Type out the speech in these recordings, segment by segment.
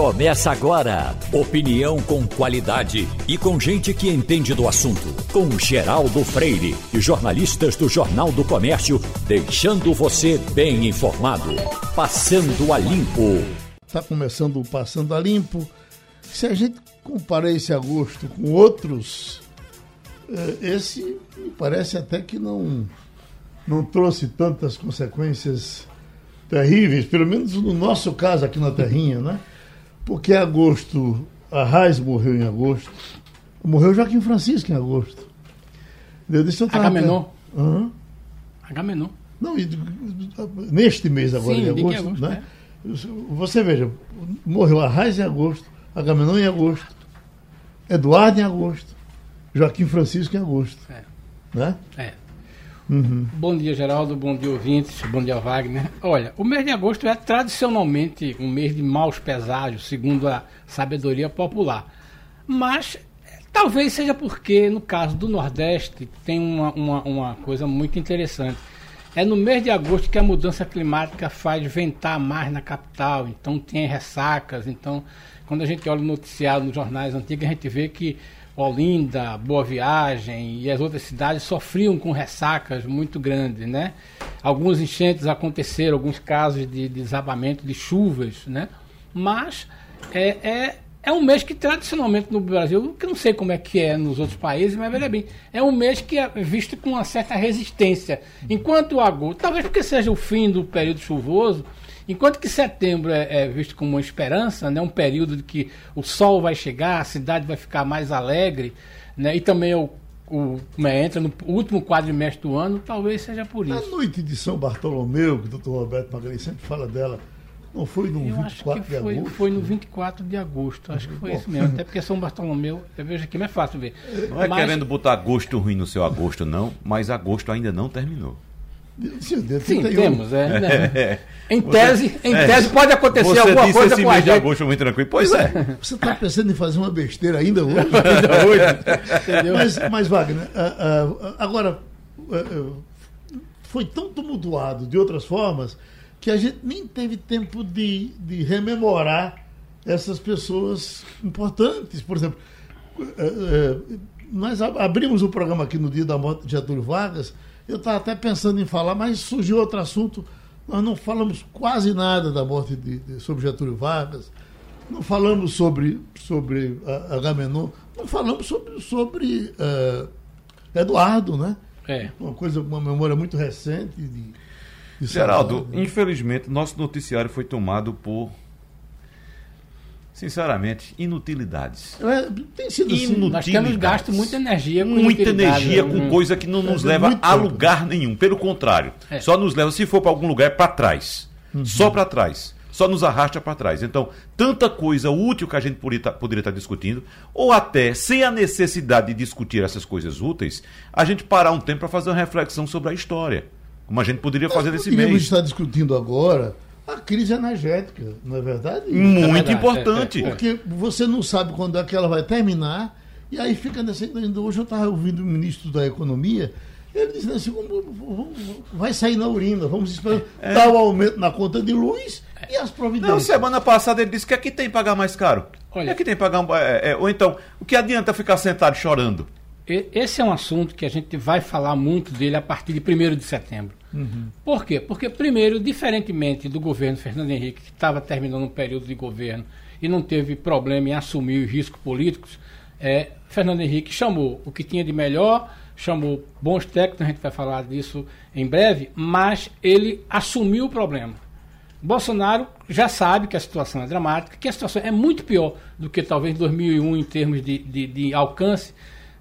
Começa agora. Opinião com qualidade e com gente que entende do assunto. Com Geraldo Freire e jornalistas do Jornal do Comércio, deixando você bem informado. Passando a Limpo. Está começando o Passando a Limpo. Se a gente comparar esse agosto com outros, eh, esse parece até que não, não trouxe tantas consequências terríveis, pelo menos no nosso caso aqui na Terrinha, né? Porque agosto, a Raiz morreu em agosto, morreu Joaquim Francisco em agosto. Deixa eu Agamenon. Uhum. Agamenon. Não, neste mês agora, Sim, em agosto, agosto né? É. Você veja, morreu a Raiz em agosto, Agamenon em agosto, Eduardo em agosto, Joaquim Francisco em agosto. É. Né? É. Uhum. Bom dia, Geraldo. Bom dia, ouvintes. Bom dia, Wagner. Olha, o mês de agosto é tradicionalmente um mês de maus peságios, segundo a sabedoria popular. Mas talvez seja porque, no caso do Nordeste, tem uma, uma, uma coisa muito interessante. É no mês de agosto que a mudança climática faz ventar mais na capital, então tem ressacas. Então, quando a gente olha o noticiário nos jornais antigos, a gente vê que Olinda, Boa Viagem e as outras cidades sofriam com ressacas muito grandes, né? Alguns enchentes aconteceram, alguns casos de, desabamento de chuvas, né? Mas é, é, é um mês que tradicionalmente no Brasil, que não sei como é que é nos outros países, mas veja bem, é um mês que é visto com uma certa resistência. Enquanto o agosto, talvez porque seja o fim do período chuvoso, Enquanto que setembro é, é, visto como uma esperança, né, um período de que o sol vai chegar, a cidade vai ficar mais alegre, né, e também o, o, é, entra no último quadrimestre do ano, talvez seja por isso. A noite de São Bartolomeu, que o doutor Roberto Magalhães sempre fala dela, não foi no Eu 24 de foi, agosto? Foi no 24 de agosto, acho que foi isso mesmo. Até porque São Bartolomeu, eu vejo aqui, não é fácil ver. Não é mas... querendo botar agosto ruim no seu agosto, não, mas agosto ainda não terminou. Sim, temos, é. Né? Em tese, em é. tese pode acontecer você alguma disse coisa esse com a gente. de agosto muito tranquilo. Pois é. Você está pensando em fazer uma besteira ainda hoje? ainda hoje. mas, mas, Wagner, agora, foi tão tumultuado de outras formas que a gente nem teve tempo de, de rememorar essas pessoas importantes. Por exemplo, nós abrimos o programa aqui no dia da morte de Getúlio Vargas eu estava até pensando em falar, mas surgiu outro assunto. Nós não falamos quase nada da morte de, de sobre Getúlio Vargas, não falamos sobre, sobre uh, Agamenon, não falamos sobre, sobre uh, Eduardo, né? É. Uma coisa, uma memória muito recente de, de Geraldo, né? infelizmente, nosso noticiário foi tomado por sinceramente, inutilidades. É, tem sido assim. Nós temos gasto muita energia com Muita energia com hum. coisa que não nos é, leva a lugar nenhum. Pelo contrário, é. só nos leva, se for para algum lugar, para trás. Uhum. Só para trás. Só nos arrasta para trás. Então, tanta coisa útil que a gente poderia estar, tá, poderia estar tá discutindo, ou até, sem a necessidade de discutir essas coisas úteis, a gente parar um tempo para fazer uma reflexão sobre a história. Como a gente poderia Nós fazer nesse mês. Nós estar discutindo agora a crise energética, não é verdade? Muito é verdade. importante. Porque você não sabe quando é que ela vai terminar, e aí fica nessa. Hoje eu estava ouvindo o ministro da Economia, ele dizendo assim: vai sair na urina, vamos esperar é. dar o aumento na conta de luz e as providências. Não, semana passada ele disse que aqui tem que pagar mais caro. Olha, aqui tem que pagar. É, é, ou então, o que adianta ficar sentado chorando? Esse é um assunto que a gente vai falar muito dele a partir de 1 de setembro. Uhum. Por quê? Porque, primeiro, diferentemente do governo Fernando Henrique, que estava terminando um período de governo e não teve problema em assumir os riscos políticos, é, Fernando Henrique chamou o que tinha de melhor, chamou bons técnicos, a gente vai falar disso em breve, mas ele assumiu o problema. Bolsonaro já sabe que a situação é dramática, que a situação é muito pior do que talvez 2001 em termos de, de, de alcance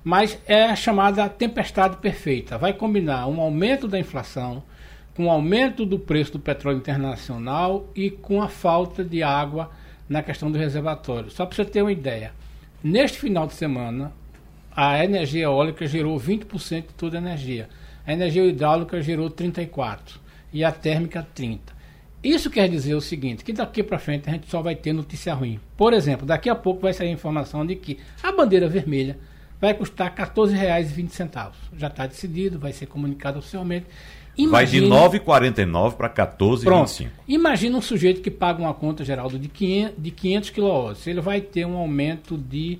mas é a chamada tempestade perfeita. Vai combinar um aumento da inflação com o aumento do preço do petróleo internacional e com a falta de água na questão do reservatório. Só para você ter uma ideia, neste final de semana, a energia eólica gerou 20% de toda a energia. A energia hidráulica gerou 34% e a térmica 30%. Isso quer dizer o seguinte, que daqui para frente a gente só vai ter notícia ruim. Por exemplo, daqui a pouco vai sair a informação de que a bandeira vermelha vai custar R$ 14,20. Já está decidido, vai ser comunicado oficialmente. Vai de 9,49 para 14,25. Imagina um sujeito que paga uma conta, Geraldo, de 500, de 500 kW. Ele vai ter um aumento de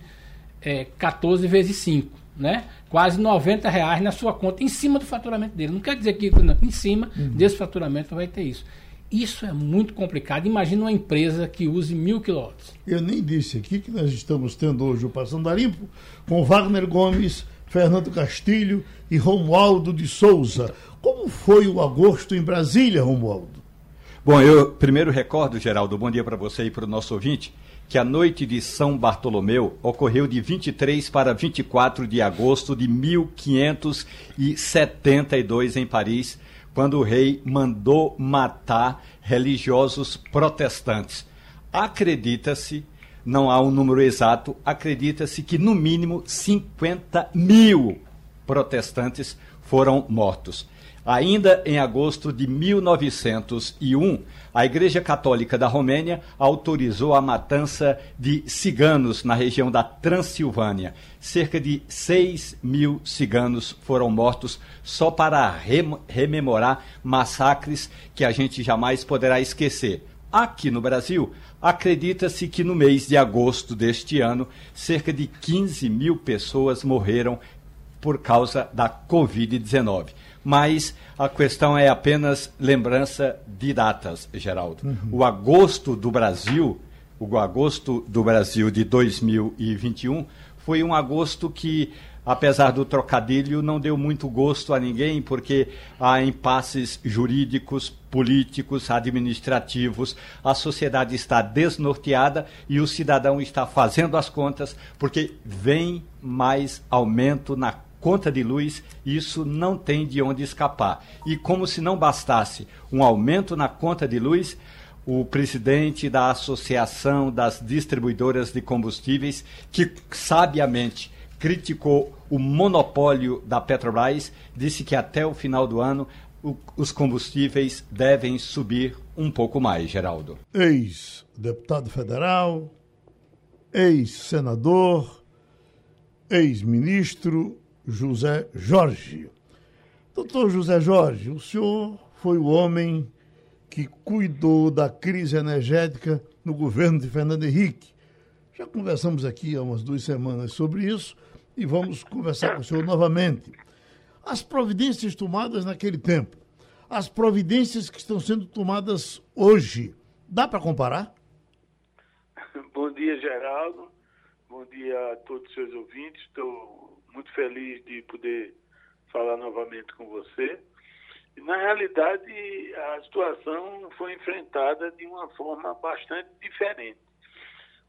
é, 14 vezes 5, né? Quase 90 reais na sua conta, em cima do faturamento dele. Não quer dizer que não, em cima uhum. desse faturamento vai ter isso. Isso é muito complicado. Imagina uma empresa que use mil quilowatts. Eu nem disse aqui que nós estamos tendo hoje o Passando a Limpo com Wagner Gomes, Fernando Castilho e Romualdo de Souza. Como foi o agosto em Brasília, Romualdo? Bom, eu primeiro recordo, Geraldo, bom dia para você e para o nosso ouvinte, que a noite de São Bartolomeu ocorreu de 23 para 24 de agosto de 1572 em Paris, quando o rei mandou matar religiosos protestantes. Acredita-se, não há um número exato, acredita-se que no mínimo 50 mil protestantes foram mortos. Ainda em agosto de 1901, a Igreja Católica da Romênia autorizou a matança de ciganos na região da Transilvânia. Cerca de 6 mil ciganos foram mortos só para rem rememorar massacres que a gente jamais poderá esquecer. Aqui no Brasil, acredita-se que no mês de agosto deste ano, cerca de 15 mil pessoas morreram por causa da Covid-19 mas a questão é apenas lembrança de datas, Geraldo. Uhum. O agosto do Brasil, o agosto do Brasil de 2021 foi um agosto que apesar do trocadilho, não deu muito gosto a ninguém, porque há impasses jurídicos, políticos, administrativos, a sociedade está desnorteada e o cidadão está fazendo as contas, porque vem mais aumento na conta de luz, isso não tem de onde escapar. E como se não bastasse um aumento na conta de luz, o presidente da Associação das Distribuidoras de Combustíveis, que sabiamente criticou o monopólio da Petrobras, disse que até o final do ano o, os combustíveis devem subir um pouco mais, Geraldo. Ex-deputado federal, ex-senador, ex-ministro José Jorge. Doutor José Jorge, o senhor foi o homem que cuidou da crise energética no governo de Fernando Henrique. Já conversamos aqui há umas duas semanas sobre isso e vamos conversar com o senhor novamente. As providências tomadas naquele tempo, as providências que estão sendo tomadas hoje, dá para comparar? Bom dia, Geraldo. Bom dia a todos os seus ouvintes. Estou muito feliz de poder falar novamente com você. E, na realidade, a situação foi enfrentada de uma forma bastante diferente.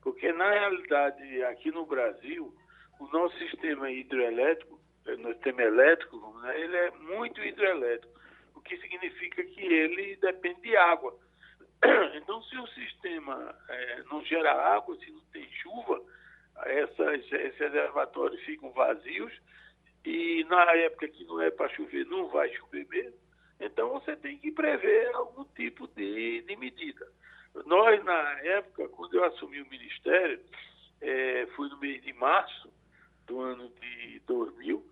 Porque, na realidade, aqui no Brasil, o nosso sistema hidroelétrico, eh, nosso sistema elétrico, né, ele é muito hidroelétrico, o que significa que ele depende de água. Então, se o sistema é, não gera água, se não tem chuva, essas, esses reservatórios ficam vazios e na época que não é para chover, não vai chover mesmo. Então você tem que prever algum tipo de, de medida. Nós, na época, quando eu assumi o Ministério, é, foi no mês de março do ano de 2000,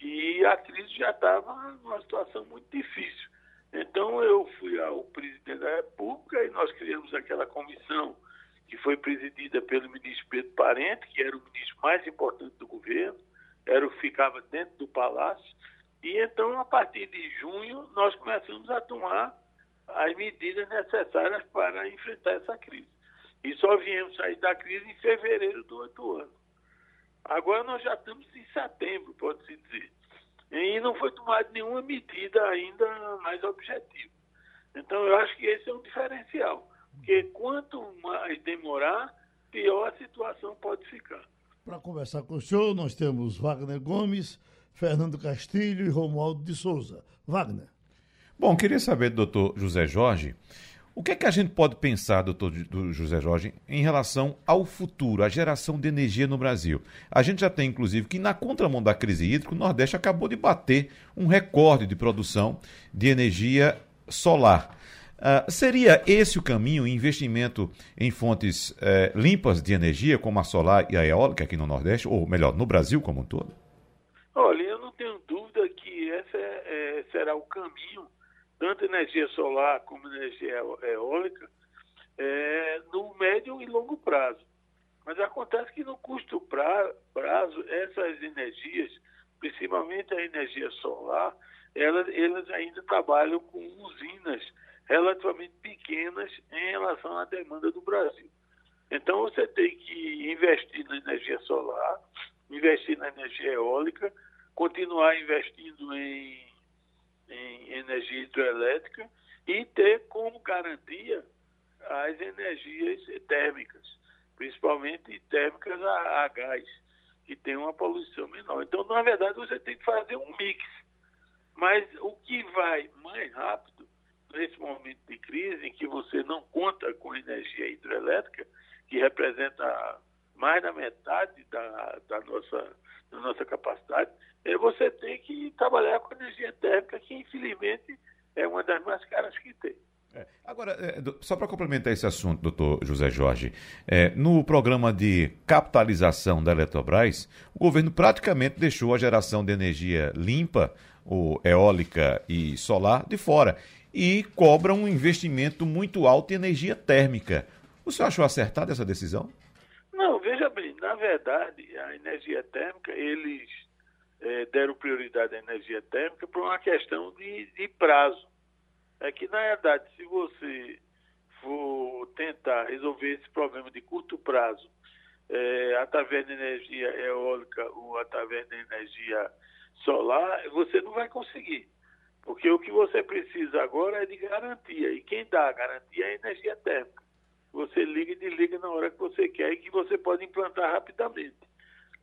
e a crise já estava numa situação muito difícil. Então eu fui ao presidente da República e nós criamos aquela comissão que foi presidida pelo ministro Pedro Parente, que era o ministro mais importante do governo, era o que ficava dentro do palácio. E então, a partir de junho, nós começamos a tomar as medidas necessárias para enfrentar essa crise. E só viemos sair da crise em fevereiro do outro ano. Agora nós já estamos em setembro, pode-se dizer. E não foi tomada nenhuma medida ainda mais objetiva. Então, eu acho que esse é um diferencial. Porque quanto mais demorar, pior a situação pode ficar. Para conversar com o senhor, nós temos Wagner Gomes, Fernando Castilho e Romualdo de Souza. Wagner. Bom, queria saber, doutor José Jorge, o que é que a gente pode pensar, doutor José Jorge, em relação ao futuro, à geração de energia no Brasil? A gente já tem, inclusive, que na contramão da crise hídrica, o Nordeste acabou de bater um recorde de produção de energia solar. Uh, seria esse o caminho, investimento em fontes uh, limpas de energia, como a solar e a eólica aqui no Nordeste, ou melhor, no Brasil como um todo? Olha, eu não tenho dúvida que essa é, é será o caminho, tanto energia solar como energia eólica, é, no médio e longo prazo. Mas acontece que no curto prazo, essas energias, principalmente a energia solar, elas, elas ainda trabalham com usinas relativamente pequenas em relação à demanda do Brasil. Então você tem que investir na energia solar, investir na energia eólica, continuar investindo em, em energia hidroelétrica e ter como garantia as energias térmicas, principalmente térmicas a, a gás, que tem uma poluição menor. Então, na verdade, você tem que fazer um mix. Mas o que vai mais rápido nesse momento de crise, em que você não conta com energia hidrelétrica, que representa mais da metade da, da, nossa, da nossa capacidade, é você tem que trabalhar com energia térmica, que infelizmente é uma das mais caras que tem. É. Agora, é, só para complementar esse assunto, doutor José Jorge, é, no programa de capitalização da Eletrobras, o governo praticamente deixou a geração de energia limpa, ou eólica e solar, de fora e cobra um investimento muito alto em energia térmica. O senhor achou acertada essa decisão? Não, veja bem, na verdade, a energia térmica, eles é, deram prioridade à energia térmica por uma questão de, de prazo. É que, na verdade, se você for tentar resolver esse problema de curto prazo é, através da energia eólica ou através da energia solar, você não vai conseguir. Porque o que você precisa agora é de garantia. E quem dá a garantia é a energia térmica. Você liga e desliga na hora que você quer e que você pode implantar rapidamente.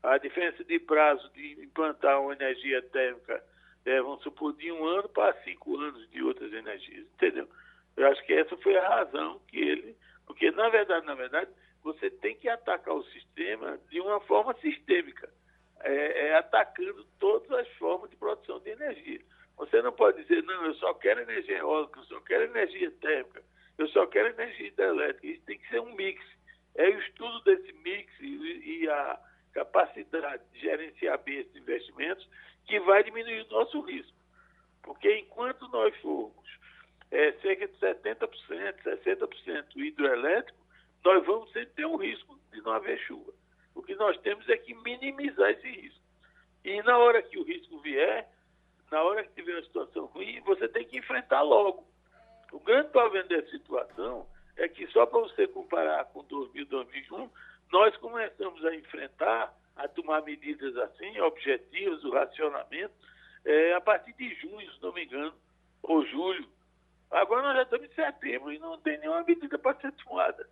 A diferença de prazo de implantar uma energia térmica é, vamos supor, de um ano para cinco anos de outras energias, entendeu? Eu acho que essa foi a razão que ele. Porque, na verdade, na verdade, você tem que atacar o sistema de uma forma sistêmica, é, é atacando todas as formas de produção de energia. Você não pode dizer, não, eu só quero energia eólica, eu só quero energia térmica, eu só quero energia hidrelétrica. Isso tem que ser um mix. É o estudo desse mix e, a capacidade de gerenciar bem esses investimentos que vai diminuir o nosso risco. Porque enquanto nós formos é, cerca de 70%, 60% hidroelétrico, nós vamos sempre ter um risco de não haver chuva. O que nós temos é que minimizar esse risco. E na hora que o risco vier, na hora que tiver uma situação ruim, você tem que enfrentar logo. O grande problema dessa situação é que, só para você comparar com 2000, 2001, nós começamos a enfrentar a tomar medidas assim, objetivas, o racionamento, é, a partir de junho, se não me engano, ou julho. Agora nós já estamos em setembro e não tem nenhuma medida para ser tomada.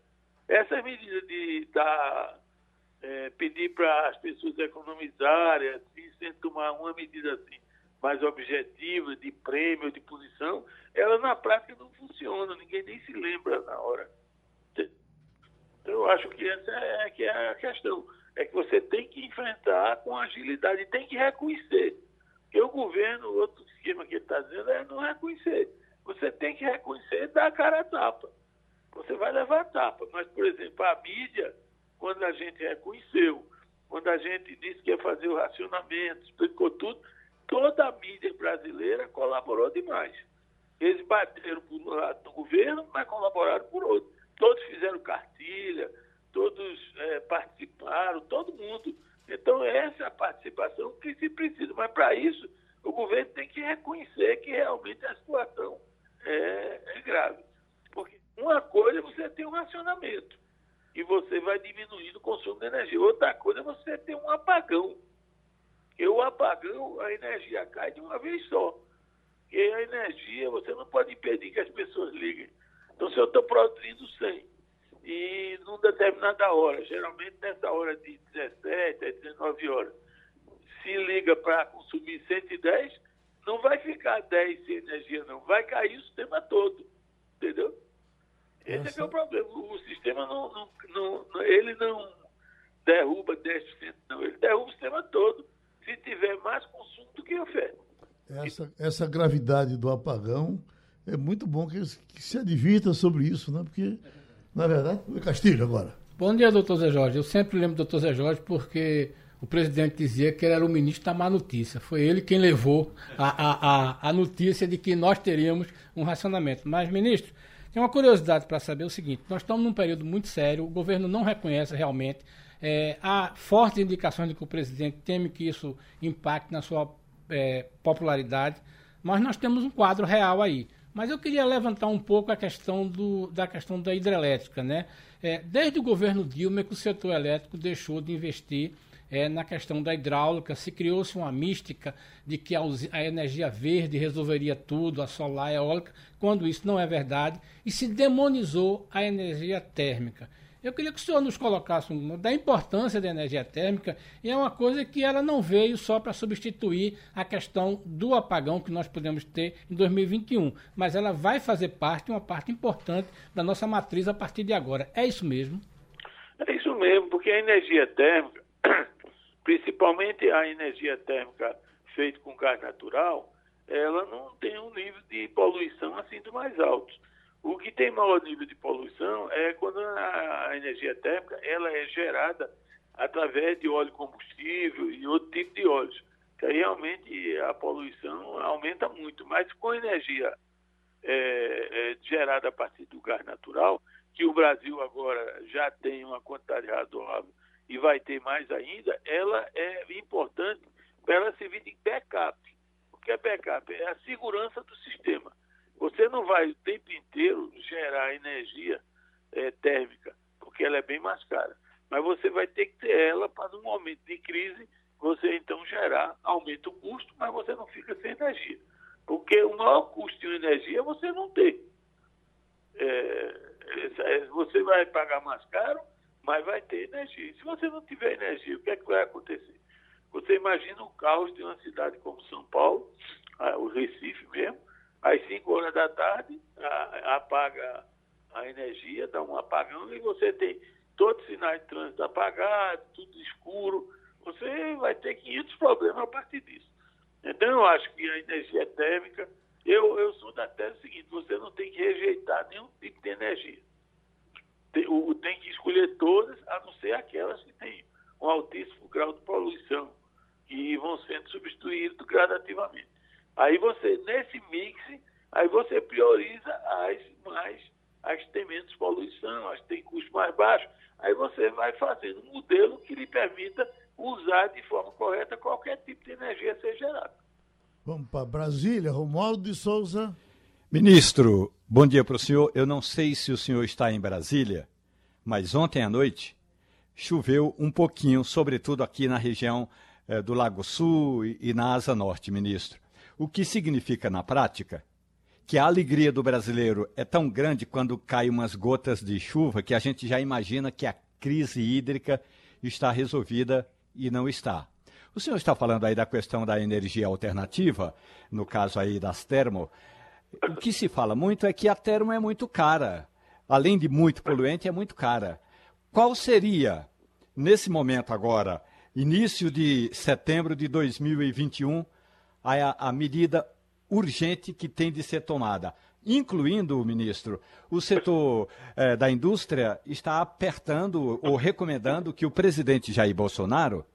Essa medida de dar, é, pedir para as pessoas economizarem, assim, sem tomar uma medida assim, mais objetiva, de prêmio, de posição, ela na prática não funciona, ninguém nem se lembra na hora. Eu acho que essa é, que é a questão é que você tem que enfrentar com agilidade, tem que reconhecer. Porque o governo, outro esquema que ele está dizendo é não reconhecer. Você tem que reconhecer e dar a cara a tapa. Você vai levar a tapa. Mas, por exemplo, a mídia, quando a gente reconheceu, quando a gente disse que ia fazer o racionamento, explicou tudo, toda a mídia brasileira colaborou demais. Eles bateram por um lado do governo, mas colaboraram por outro. Todos fizeram cartilha, todos é, participaram, todo mundo. Então, essa é a participação que se precisa. Mas, para isso, o governo tem que reconhecer que realmente a situação é, é grave. Porque uma coisa é você ter um racionamento e você vai diminuindo o consumo de energia. Outra coisa é você ter um apagão. Porque o apagão, a energia cai de uma vez só. E a energia, você não pode impedir que as pessoas liguem. Então, se eu estou produzindo 100 e numa determinada hora, geralmente nessa hora de 17 a 19 horas, se liga para consumir 110, não vai ficar 10 sem energia, não. Vai cair o sistema todo. Entendeu? Esse é, é o problema. O sistema não, não, não, ele não derruba 10%, não. Ele derruba o sistema todo tiver mais consumo do que oferta. Essa, essa gravidade do apagão é muito bom que, que se advirta sobre isso, né? Porque na verdade, o Castilho agora. Bom dia, doutor Zé Jorge. Eu sempre lembro do doutor Zé Jorge porque o presidente dizia que ele era o ministro da má notícia. Foi ele quem levou a, a, a, a notícia de que nós teríamos um racionamento. Mas, ministro, tem uma curiosidade para saber o seguinte: nós estamos num período muito sério, o governo não reconhece realmente. É, há fortes indicações de que o presidente teme que isso impacte na sua é, popularidade, mas nós temos um quadro real aí. Mas eu queria levantar um pouco a questão do, da questão da hidrelétrica, né? É, desde o governo Dilma é que o setor elétrico deixou de investir é, na questão da hidráulica, se criou-se uma mística de que a, a, energia verde resolveria tudo, a solar, a eólica, quando isso não é verdade, e se demonizou a energia térmica. Eu queria que o senhor nos colocasse um, da importância da energia térmica, e é uma coisa que ela não veio só para substituir a questão do apagão que nós podemos ter em 2021, mas ela vai fazer parte, uma parte importante da nossa matriz a partir de agora. É isso mesmo? É isso mesmo, porque a energia térmica, principalmente a energia térmica feita com gás natural, ela não tem um nível de poluição assim do mais alto. O que tem maior nível de poluição é quando a energia térmica ela é gerada através de óleo combustível e outro tipo de óleos. Que aí realmente a poluição aumenta muito. Mas com energia é, é, gerada a partir do gás natural, que o Brasil agora já tem uma quantidade razoável e vai ter mais ainda, ela é importante para ela servir de backup. O que é backup? É a segurança do sistema. Você não vai o tempo inteiro gerar energia é, térmica, porque ela é bem mais cara. Mas você vai ter que ter ela para, no momento de crise, você então gerar, aumenta o custo, mas você não fica sem energia. Porque o maior custo de energia é você não ter. É, é, você vai pagar mais caro, mas vai ter energia. E se você não tiver energia, o que é que vai acontecer? Você imagina o caos de uma cidade como São Paulo, o Recife mesmo, às 5 horas da tarde, a, apaga a energia, dá um apagão e você tem todos os sinais de trânsito apagados, tudo escuro. Você vai ter 500 problemas a partir disso. Então, eu acho que a energia térmica, eu, eu sou da tese seguinte: você não tem que rejeitar nenhum tipo de energia. Tem, o, tem que escolher todas, a não ser aquelas que têm um altíssimo grau de poluição, que vão sendo substituídas gradativamente. Aí você, nesse mix, aí você prioriza as mais, as que têm menos poluição, as que têm custo mais baixo. Aí você vai fazendo um modelo que lhe permita usar de forma correta qualquer tipo de energia a ser gerada. Vamos para Brasília, Romualdo de Souza. Ministro, bom dia para o senhor. Eu não sei se o senhor está em Brasília, mas ontem à noite choveu um pouquinho, sobretudo aqui na região eh, do Lago Sul e, e na Asa Norte, ministro. O que significa na prática que a alegria do brasileiro é tão grande quando cai umas gotas de chuva que a gente já imagina que a crise hídrica está resolvida e não está. O senhor está falando aí da questão da energia alternativa, no caso aí das termo. O que se fala muito é que a termo é muito cara. Além de muito poluente, é muito cara. Qual seria, nesse momento agora, início de setembro de 2021, a, a medida urgente que tem de ser tomada incluindo ministro, o setor eh, da indústria está apertando ou recomendando que o presidente Jair Bolsonaro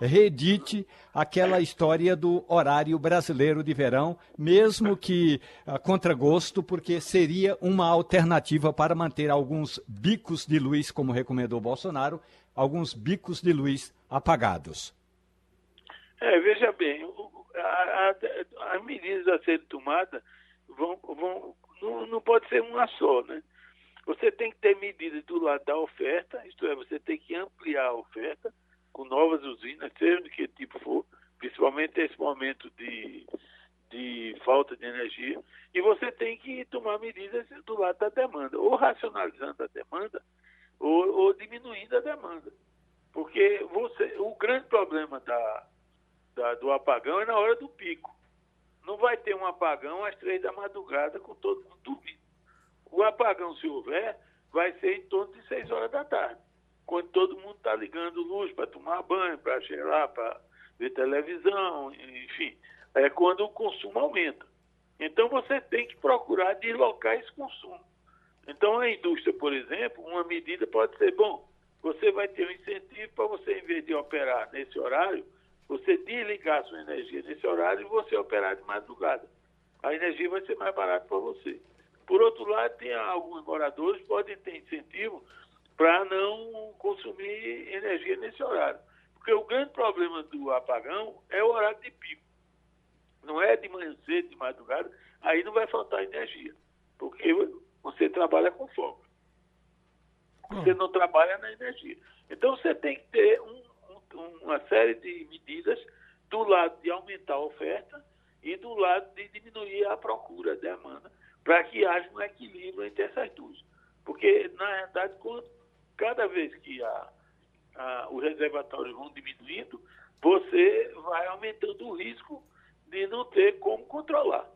reedite aquela história do horário brasileiro de verão, mesmo que a contragosto, porque seria uma alternativa para manter alguns bicos de luz, como recomendou Bolsonaro, alguns bicos de luz apagados. É, veja bem, as medidas a serem tomadas vão, vão não, não pode ser uma só, né? Você tem que ter medidas do lado da oferta, isto é, você tem que ampliar a oferta com novas usinas, seja de que tipo for, principalmente nesse momento de, de falta de energia, e você tem que tomar medidas do lado da demanda, ou racionalizando a demanda, ou, ou diminuindo a demanda. Porque você, o grande problema da, da, do apagão é na hora do pico. Não vai ter um apagão às três da madrugada com todo mundo dormindo. O apagão, se houver, vai ser em torno de seis horas da tarde, quando todo mundo está ligando luz para tomar banho, para cheirar, para ver televisão, enfim. É quando o consumo aumenta. Então você tem que procurar deslocar esse consumo. Então a indústria, por exemplo, uma medida pode ser, bom, você vai ter um incentivo para você, em vez de operar nesse horário, você desligar sua energia nesse horário e você operar de madrugada. A energia vai ser mais barata para você. Por outro lado, tem alguns moradores que podem ter incentivo para não consumir energia nesse horário. Porque o grande problema do apagão é o horário de pico. Não é de manhã cedo, de madrugada, aí não vai faltar energia. Porque você trabalha com fogo. Você hum. não trabalha na energia. Então você tem que ter um, um, uma série de medidas do lado de aumentar a oferta e do lado de diminuir a procura, a demanda, para que haja um equilíbrio entre essas duas. Porque, na realidade, cada vez que a, a, os reservatórios vão diminuindo, você vai aumentando o risco de não ter como controlar.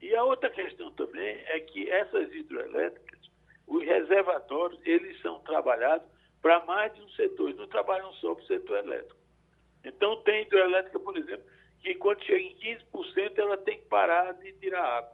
E a outra questão também é que essas hidroelétricas, os reservatórios, eles são trabalhados para mais de um setor, eles não trabalham só para o setor elétrico. Então, tem hidroelétrica, por exemplo, que quando chega em 15%, ela tem que parar de tirar água,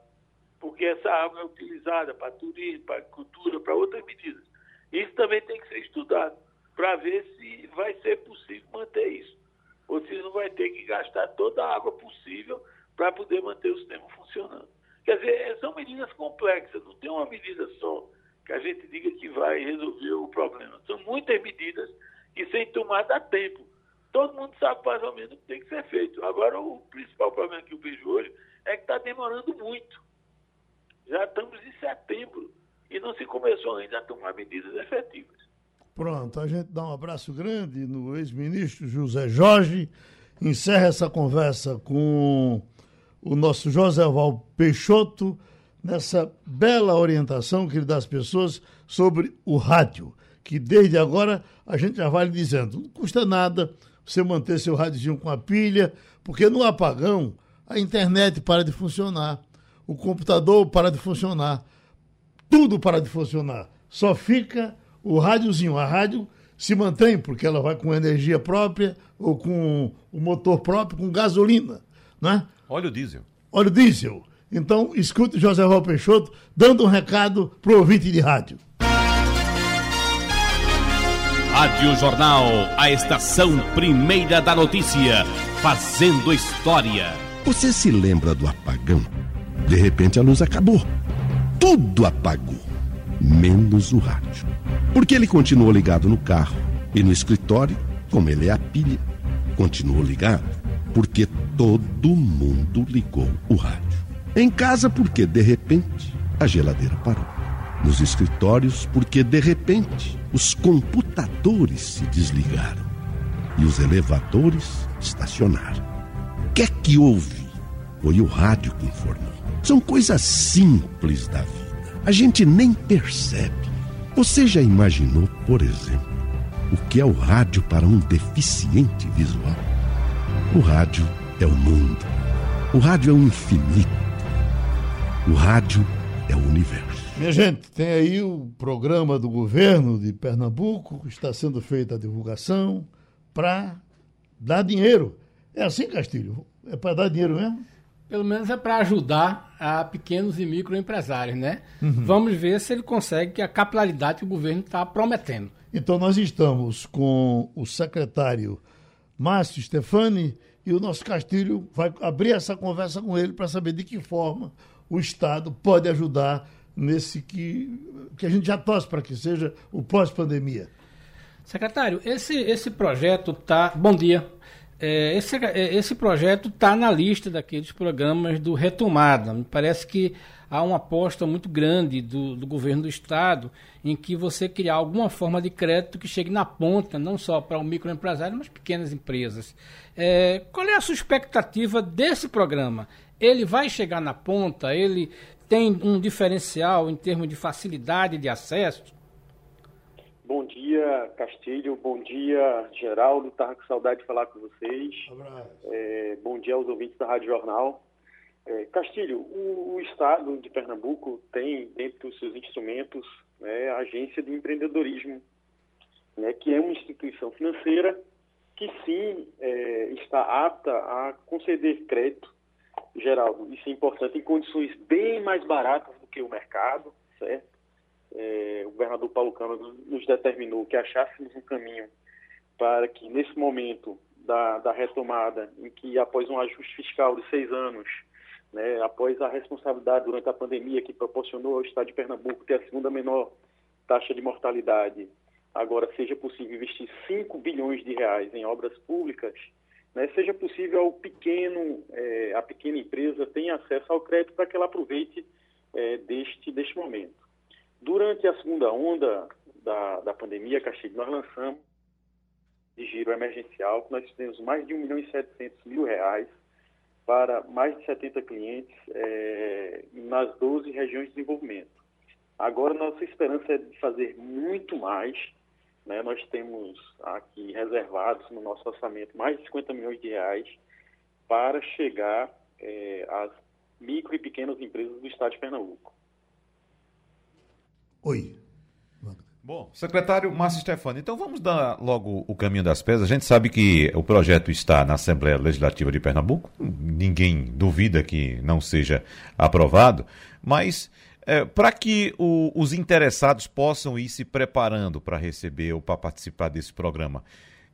porque essa água é utilizada para turismo, para agricultura, para outras medidas. Isso também tem que ser estudado para ver se vai ser possível manter isso. Ou se não vai ter que gastar toda a água possível para poder manter o sistema funcionando. Quer dizer, são medidas complexas, não tem uma medida só que a gente diga que vai resolver o problema. São muitas medidas que, sem tomar, dá tempo. Todo mundo sabe mais ou menos o que tem que ser feito. Agora, o principal problema que eu vejo hoje é que está demorando muito. Já estamos em setembro e não se começou ainda a tomar medidas efetivas. Pronto, a gente dá um abraço grande no ex-ministro José Jorge, encerra essa conversa com o nosso José Val Peixoto, nessa bela orientação que ele dá às pessoas sobre o rádio, que desde agora a gente já vai lhe dizendo, não custa nada você manter seu rádiozinho com a pilha, porque no apagão a internet para de funcionar, o computador para de funcionar, tudo para de funcionar. Só fica o rádiozinho. A rádio se mantém porque ela vai com energia própria ou com o motor próprio, com gasolina, né? Óleo diesel. Óleo diesel. Então, escute José Val Peixoto dando um recado para o ouvinte de rádio. Rádio Jornal, a estação primeira da notícia, fazendo história. Você se lembra do apagão? De repente a luz acabou tudo apagou, menos o rádio. Porque ele continuou ligado no carro e no escritório, como ele é a pilha, continuou ligado porque todo mundo ligou o rádio. Em casa, porque de repente a geladeira parou. Nos escritórios, porque de repente os computadores se desligaram e os elevadores estacionaram. O que é que houve? Foi o rádio que informou. São coisas simples da vida. A gente nem percebe. Você já imaginou, por exemplo, o que é o rádio para um deficiente visual? O rádio é o mundo. O rádio é o infinito. O rádio é o universo. Minha gente, tem aí o programa do governo de Pernambuco, está sendo feita a divulgação para dar dinheiro. É assim, Castilho? É para dar dinheiro mesmo? pelo menos é para ajudar a pequenos e microempresários, né? Uhum. Vamos ver se ele consegue que a capilaridade que o governo está prometendo. Então nós estamos com o secretário Márcio Stefani e o nosso Castilho vai abrir essa conversa com ele para saber de que forma o Estado pode ajudar nesse que, que a gente já torce para que seja o pós-pandemia. Secretário, esse, esse projeto tá. Bom dia. É, esse, é, esse projeto está na lista daqueles programas do Retomada. Me parece que há uma aposta muito grande do, do, governo do Estado em que você criar alguma forma de crédito que chegue na ponta, não só para o microempresário, mas pequenas empresas. É, qual é a sua expectativa desse programa? Ele vai chegar na ponta? Ele tem um diferencial em termos de facilidade de acesso? Bom dia, Castilho. Bom dia, Geraldo. Estava com saudade de falar com vocês. É, bom dia aos ouvintes da Rádio Jornal. É, Castilho, o, o, Estado de Pernambuco tem, dentro dos seus instrumentos, né, a Agência de Empreendedorismo, né, que é uma instituição financeira que sim é, está apta a conceder crédito, Geraldo, isso é importante, em condições bem mais baratas do que o mercado, certo? é, o governador Paulo Câmara nos determinou que achássemos um caminho para que, nesse momento da, da retomada, em que após um ajuste fiscal de seis anos, né, após a responsabilidade durante a pandemia que proporcionou ao Estado de Pernambuco ter a segunda menor taxa de mortalidade, agora seja possível investir 5 bilhões de reais em obras públicas, né, seja possível ao pequeno, é, a pequena empresa tenha acesso ao crédito para que ela aproveite é, deste, deste momento. Durante a segunda onda da, da pandemia, Castilho, nós lançamos de giro emergencial, nós fizemos mais de 1 milhão e 700 mil reais para mais de 70 clientes é, nas 12 regiões de desenvolvimento. Agora, nossa esperança é de fazer muito mais. Né? Nós temos aqui reservados no nosso orçamento mais de 50 milhões de reais para chegar é, às micro e pequenas empresas do estado de Pernambuco. Oi. Bom, secretário Márcio Stefani, então vamos dar logo o caminho das pedras. A gente sabe que o projeto está na Assembleia Legislativa de Pernambuco, ninguém duvida que não seja aprovado, mas é, para que o, os interessados possam ir se preparando para receber ou para participar desse programa,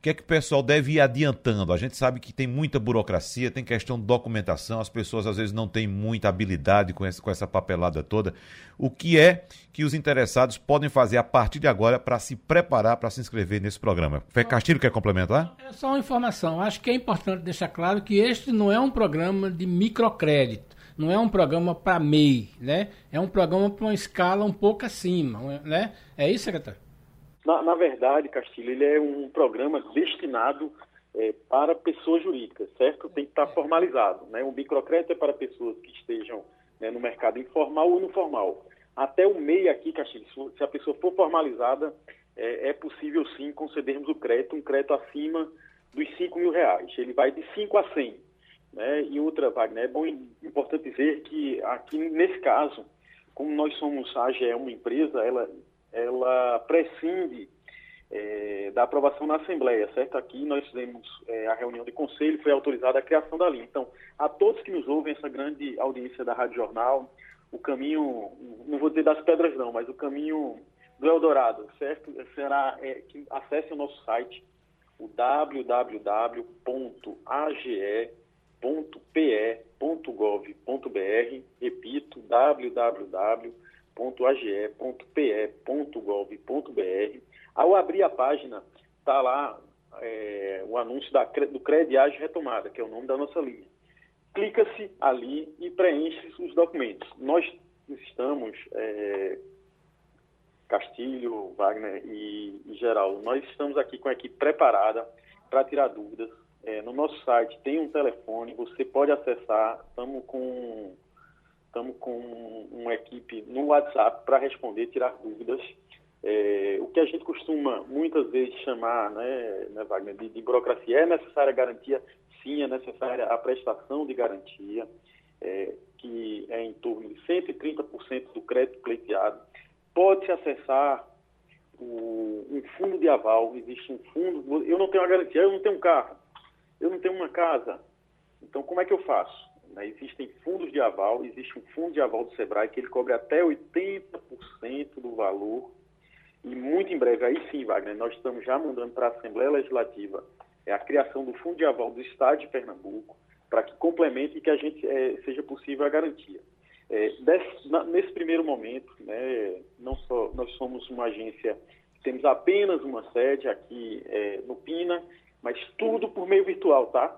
que é que o pessoal deve ir adiantando? A gente sabe que tem muita burocracia, tem questão de documentação, as pessoas às vezes não têm muita habilidade com essa, com essa papelada toda. O que é que os interessados podem fazer a partir de agora para se preparar para se inscrever nesse programa? Fé Castilho quer complementar? É só uma informação. Acho que é importante deixar claro que este não é um programa de microcrédito não é um programa para MEI, né? É um programa para uma escala um pouco acima, né? É isso, secretário? Na, na verdade, Castilho, ele é um programa destinado é, para pessoas jurídicas, certo? Tem que estar formalizado. Né? O microcrédito é para pessoas que estejam né, no mercado informal ou informal. Até o MEI aqui, Castilho, se a pessoa for formalizada, é, é, possível sim concedermos o crédito, um crédito acima dos 5 mil reais. Ele vai de 5 a 100. Né? E outra, Wagner, é bom importante dizer que aqui nesse caso, como nós somos a AGE, uma empresa, ela ela prescinde é, da aprovação na Assembleia, certo? Aqui nós fizemos é, a reunião de conselho, foi autorizada a criação da linha. Então, a todos que nos ouvem, essa grande audiência da Rádio Jornal, o caminho, não vou dizer das pedras não, mas o caminho do Eldorado, certo? Será é, que acesse o nosso site, o www.age.pe.gov.br, repito, www www.age.pe.gov.br. Ao abrir a página, está lá é, o anúncio da, do Crediage Retomada, que é o nome da nossa linha. Clica-se ali e preenche os documentos. Nós estamos, é, Castilho, Wagner e, e Geraldo, nós estamos aqui com a equipe preparada para tirar dúvidas. É, no nosso site tem um telefone, você pode acessar, estamos com estamos com uma equipe no WhatsApp para responder, tirar dúvidas. É, o que a gente costuma muitas vezes chamar, né, né Wagner, de, de, burocracia, é necessária garantia? Sim, é necessária a prestação de garantia, é, que é em torno de 130% do crédito pleiteado. Pode-se acessar o, um fundo de aval, existe um fundo. Eu não tenho a garantia, eu não tenho um carro, eu não tenho uma casa. Então, como é que eu faço? Né? Existem fundos de aval, existe um fundo de aval do SEBRAE que ele cobre até 80% do valor. E muito em breve, aí sim, Wagner, nós estamos já mandando para a Assembleia Legislativa é a criação do fundo de aval do Estado de Pernambuco para que complemente e que a gente é, seja possível a garantia. É, desse, na, nesse primeiro momento, né, não só nós somos uma agência, temos apenas uma sede aqui é, no Pina, mas tudo por meio virtual, tá?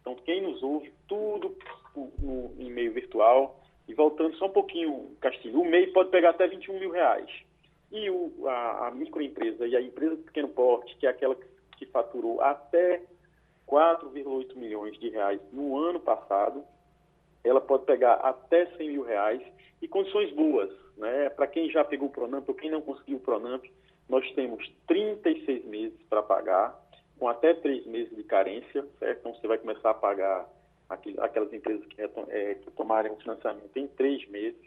Então, quem nos ouve, tudo no, em meio virtual. E voltando só um pouquinho, Castilho, o MEI pode pegar até 21 mil reais. E o, a, a, microempresa e a empresa de pequeno porte, que é aquela que, que faturou até 4,8 milhões de reais no ano passado, ela pode pegar até 100 mil reais e condições boas. Né? Para quem já pegou o Pronamp ou quem não conseguiu o Pronamp, nós temos 36 meses para pagar, com até 3 meses de carência, certo? Então você vai começar a pagar aquelas empresas que, é, que tomarem o financiamento em três meses,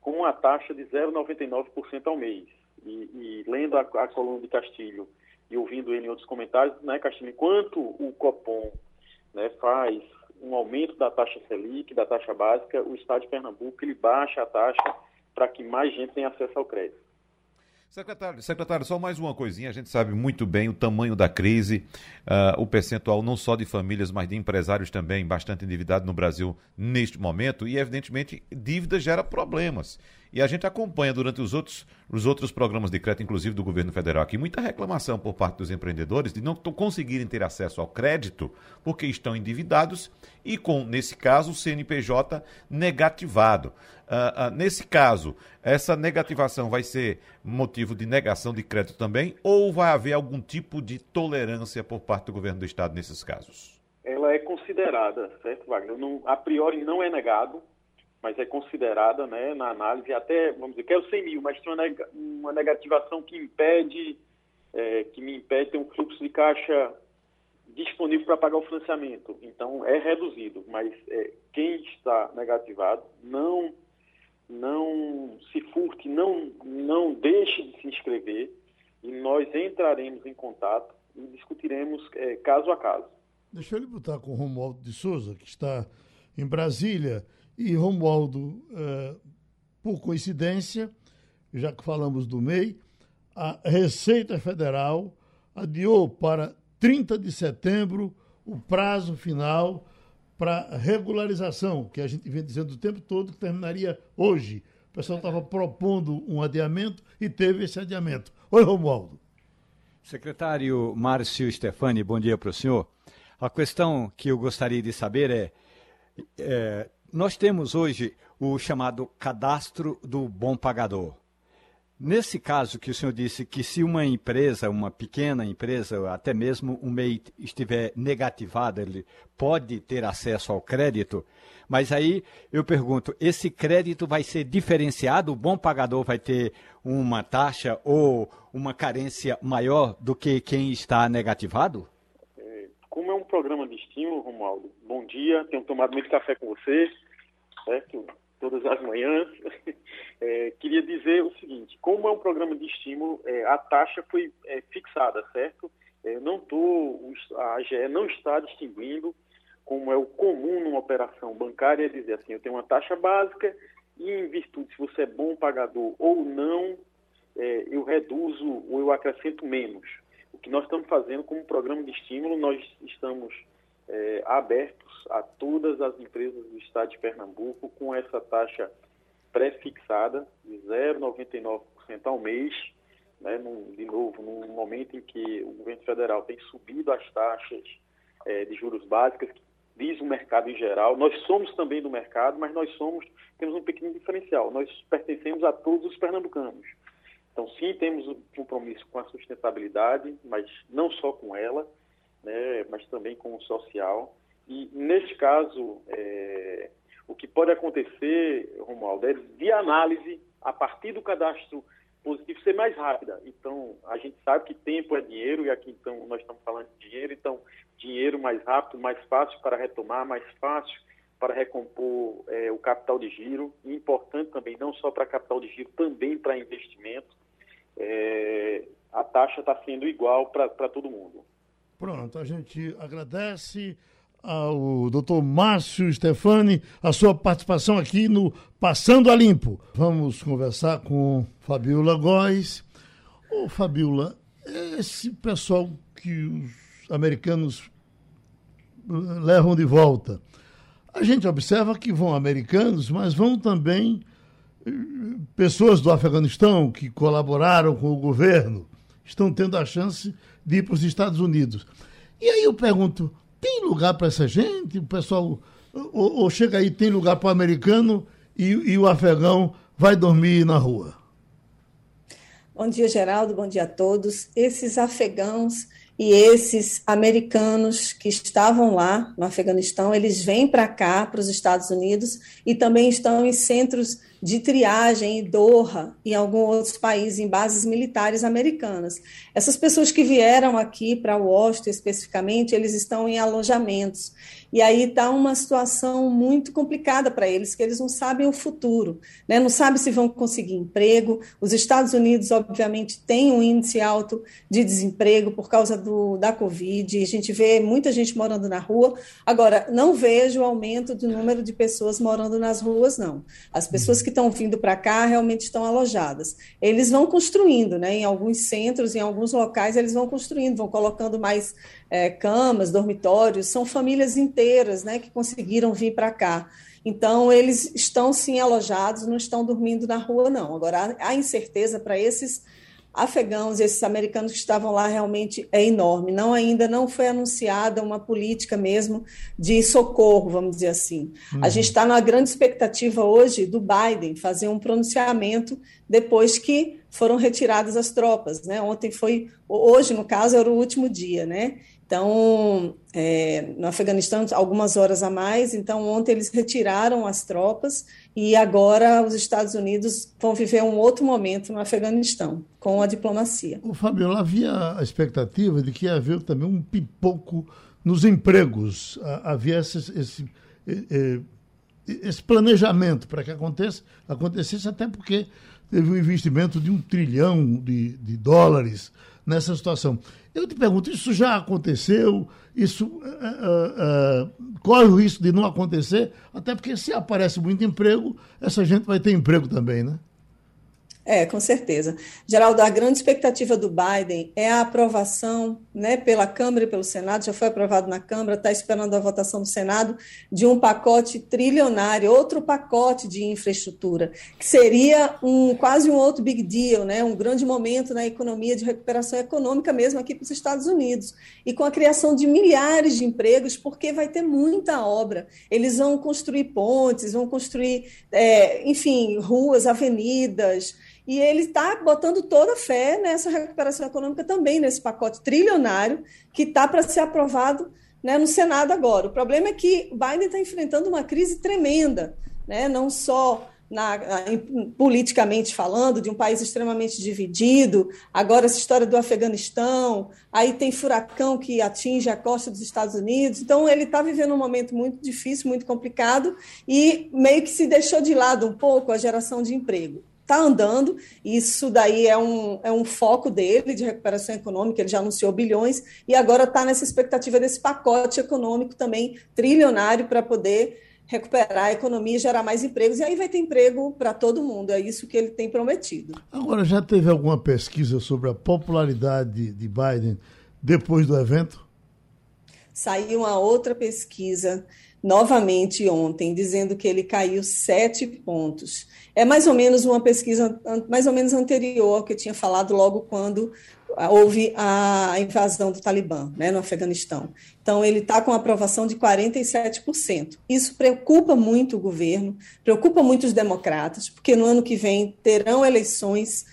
com uma taxa de 0,99% ao mês. E, e lendo a, a, coluna de Castilho e ouvindo ele em outros comentários, né, Castilho, enquanto o Copom né, faz um aumento da taxa Selic, da taxa básica, o Estado de Pernambuco ele baixa a taxa para que mais gente tenha acesso ao crédito. Secretário, secretário, só mais uma coisinha. A gente sabe muito bem o tamanho da crise, uh, o percentual não só de famílias, mas de empresários também bastante endividados no Brasil neste momento. E, evidentemente, dívida gera problemas. E a gente acompanha durante os outros, os outros programas de crédito, inclusive do governo federal aqui, muita reclamação por parte dos empreendedores de não conseguirem ter acesso ao crédito porque estão endividados e com, nesse caso, o CNPJ negativado. Uh, uh, nesse caso, essa negativação vai ser motivo de negação de crédito também ou vai haver algum tipo de tolerância por parte do governo do Estado nesses casos? Ela é considerada, certo, Wagner? Não, a priori não é negado, mas é considerada né, na análise até, vamos dizer, quero 100 mil, mas tem uma, negativação que impede, é, que me impede ter um fluxo de caixa disponível para pagar o financiamento. Então, é reduzido, mas é, quem está negativado não não se furte, não, não deixe de se inscrever e nós entraremos em contato e discutiremos é, caso a caso. Deixa eu lhe botar com o Romualdo de Souza, que está em Brasília e Romualdo, eh, por coincidência, já que falamos do MEI, a Receita Federal adiou para 30 de setembro o prazo final para regularização, que a gente vem dizendo o tempo todo que terminaria hoje. O pessoal estava propondo um adiamento e teve esse adiamento. Oi, Romualdo. Secretário Márcio Stefani, bom dia para o senhor. A questão que eu gostaria de saber é, é nós temos hoje o chamado cadastro do bom pagador. Nesse caso que o senhor disse que se uma empresa, uma pequena empresa, até mesmo um MEI estiver negativado, ele pode ter acesso ao crédito, mas aí eu pergunto, esse crédito vai ser diferenciado? O bom pagador vai ter uma taxa ou uma carência maior do que quem está negativado? É, como é um programa de estímulo, Romualdo, bom dia, tenho tomado muito café com você certo? Todas as manhãs. É, queria dizer o seguinte: como é um programa de estímulo, é, a taxa foi é, fixada, certo? É, não tô, a AGE não está distinguindo, como é o comum numa operação bancária, dizer assim: eu tenho uma taxa básica e, em virtude se você é bom pagador ou não, é, eu reduzo ou eu acrescento menos. O que nós estamos fazendo como programa de estímulo, nós estamos é, abertos a todas as empresas do estado de Pernambuco com essa taxa pré-fixada de 0,99% ao mês, né, num, de novo, num momento em que o governo federal tem subido as taxas é, de juros básicas, diz o mercado em geral. Nós somos também do mercado, mas nós somos temos um pequeno diferencial. Nós pertencemos a todos os pernambucanos. Então, sim, temos um compromisso com a sustentabilidade, mas não só com ela né, mas também com o social. E, neste caso, é, o que pode acontecer, Romualdo, é de análise a partir do cadastro positivo ser mais rápida. Então, a gente sabe que tempo é dinheiro, e aqui então nós estamos falando de dinheiro, então dinheiro mais rápido, mais fácil para retomar, mais fácil para recompor é, o capital de giro, e importante também, não só para capital de giro, também para investimento. É, a taxa está sendo igual para todo mundo. Pronto, a gente agradece ao doutor Márcio Stefani a sua participação aqui no Passando a Limpo. Vamos conversar com Fabiola Góes. Ô, Fabiola, esse pessoal que os americanos levam de volta, a gente observa que vão americanos, mas vão também eh, pessoas do Afeganistão que colaboraram com o governo, estão tendo a chance de ir para os Estados Unidos. E aí eu pergunto, tem lugar para essa gente? O pessoal, ou, ou chega aí, tem lugar para o americano e, e o afegão vai dormir na rua? Bom dia, Geraldo, bom dia a todos. Esses afegãos e esses americanos que estavam lá no Afeganistão, eles vêm para cá, para os Estados Unidos, e também estão em centros de triagem em Doha em alguns outros países, em bases militares americanas. Essas pessoas que vieram aqui para Washington especificamente, eles estão em alojamentos. E aí está uma situação muito complicada para eles, que eles não sabem o futuro, né? não sabem se vão conseguir emprego. Os Estados Unidos, obviamente, têm um índice alto de desemprego por causa do, da Covid. A gente vê muita gente morando na rua. Agora, não vejo aumento do número de pessoas morando nas ruas, não. As pessoas que estão vindo para cá realmente estão alojadas. Eles vão construindo, né? Em alguns centros, em alguns locais, eles vão construindo, vão colocando mais é, camas, dormitórios. São famílias inteiras, né? Que conseguiram vir para cá. Então, eles estão sim alojados, não estão dormindo na rua, não. Agora, a incerteza para esses afegãos, esses americanos que estavam lá realmente é enorme. Não ainda não foi anunciada uma política mesmo de socorro, vamos dizer assim. Uhum. A gente está numa grande expectativa hoje do Biden fazer um pronunciamento depois que foram retiradas as tropas, né? Ontem foi, hoje no caso era o último dia, né? Então, é, no Afeganistão, algumas horas a mais. Então, ontem eles retiraram as tropas e agora os Estados Unidos vão viver um outro momento no Afeganistão, com a diplomacia. O Fabiola, havia a expectativa de que ia haver também um pipoco nos empregos. Havia esse, esse, esse planejamento para que aconteça, acontecesse, até porque teve um investimento de um trilhão de, de dólares nessa situação. Eu te pergunto, isso já aconteceu? Isso uh, uh, uh, corre o risco de não acontecer? Até porque se aparece muito emprego, essa gente vai ter emprego também, né? É, com certeza. Geraldo, a grande expectativa do Biden é a aprovação né, pela Câmara e pelo Senado, já foi aprovado na Câmara, está esperando a votação do Senado, de um pacote trilionário, outro pacote de infraestrutura, que seria um quase um outro big deal, né, um grande momento na economia de recuperação econômica mesmo aqui para os Estados Unidos, e com a criação de milhares de empregos, porque vai ter muita obra. Eles vão construir pontes, vão construir, é, enfim, ruas, avenidas, e ele está botando toda a fé nessa recuperação econômica também, nesse pacote trilionário que está para ser aprovado né, no Senado agora. O problema é que Biden está enfrentando uma crise tremenda, né, não só na, politicamente falando, de um país extremamente dividido, agora essa história do Afeganistão, aí tem furacão que atinge a costa dos Estados Unidos, então ele está vivendo um momento muito difícil, muito complicado, e meio que se deixou de lado um pouco a geração de emprego está andando, isso daí é um, é um foco dele de recuperação econômica, ele já anunciou bilhões, e agora está nessa expectativa desse pacote econômico também trilionário para poder recuperar a economia e gerar mais empregos, e aí vai ter emprego para todo mundo, é isso que ele tem prometido. Agora, já teve alguma pesquisa sobre a popularidade de Biden depois do evento? Saiu uma outra pesquisa novamente ontem, dizendo que ele caiu sete pontos. É mais ou menos uma pesquisa mais ou menos anterior que eu tinha falado logo quando houve a invasão do Talibã né, no Afeganistão. Então, ele está com aprovação de 47%. Isso preocupa muito o governo, preocupa muito os democratas, porque no ano que vem terão eleições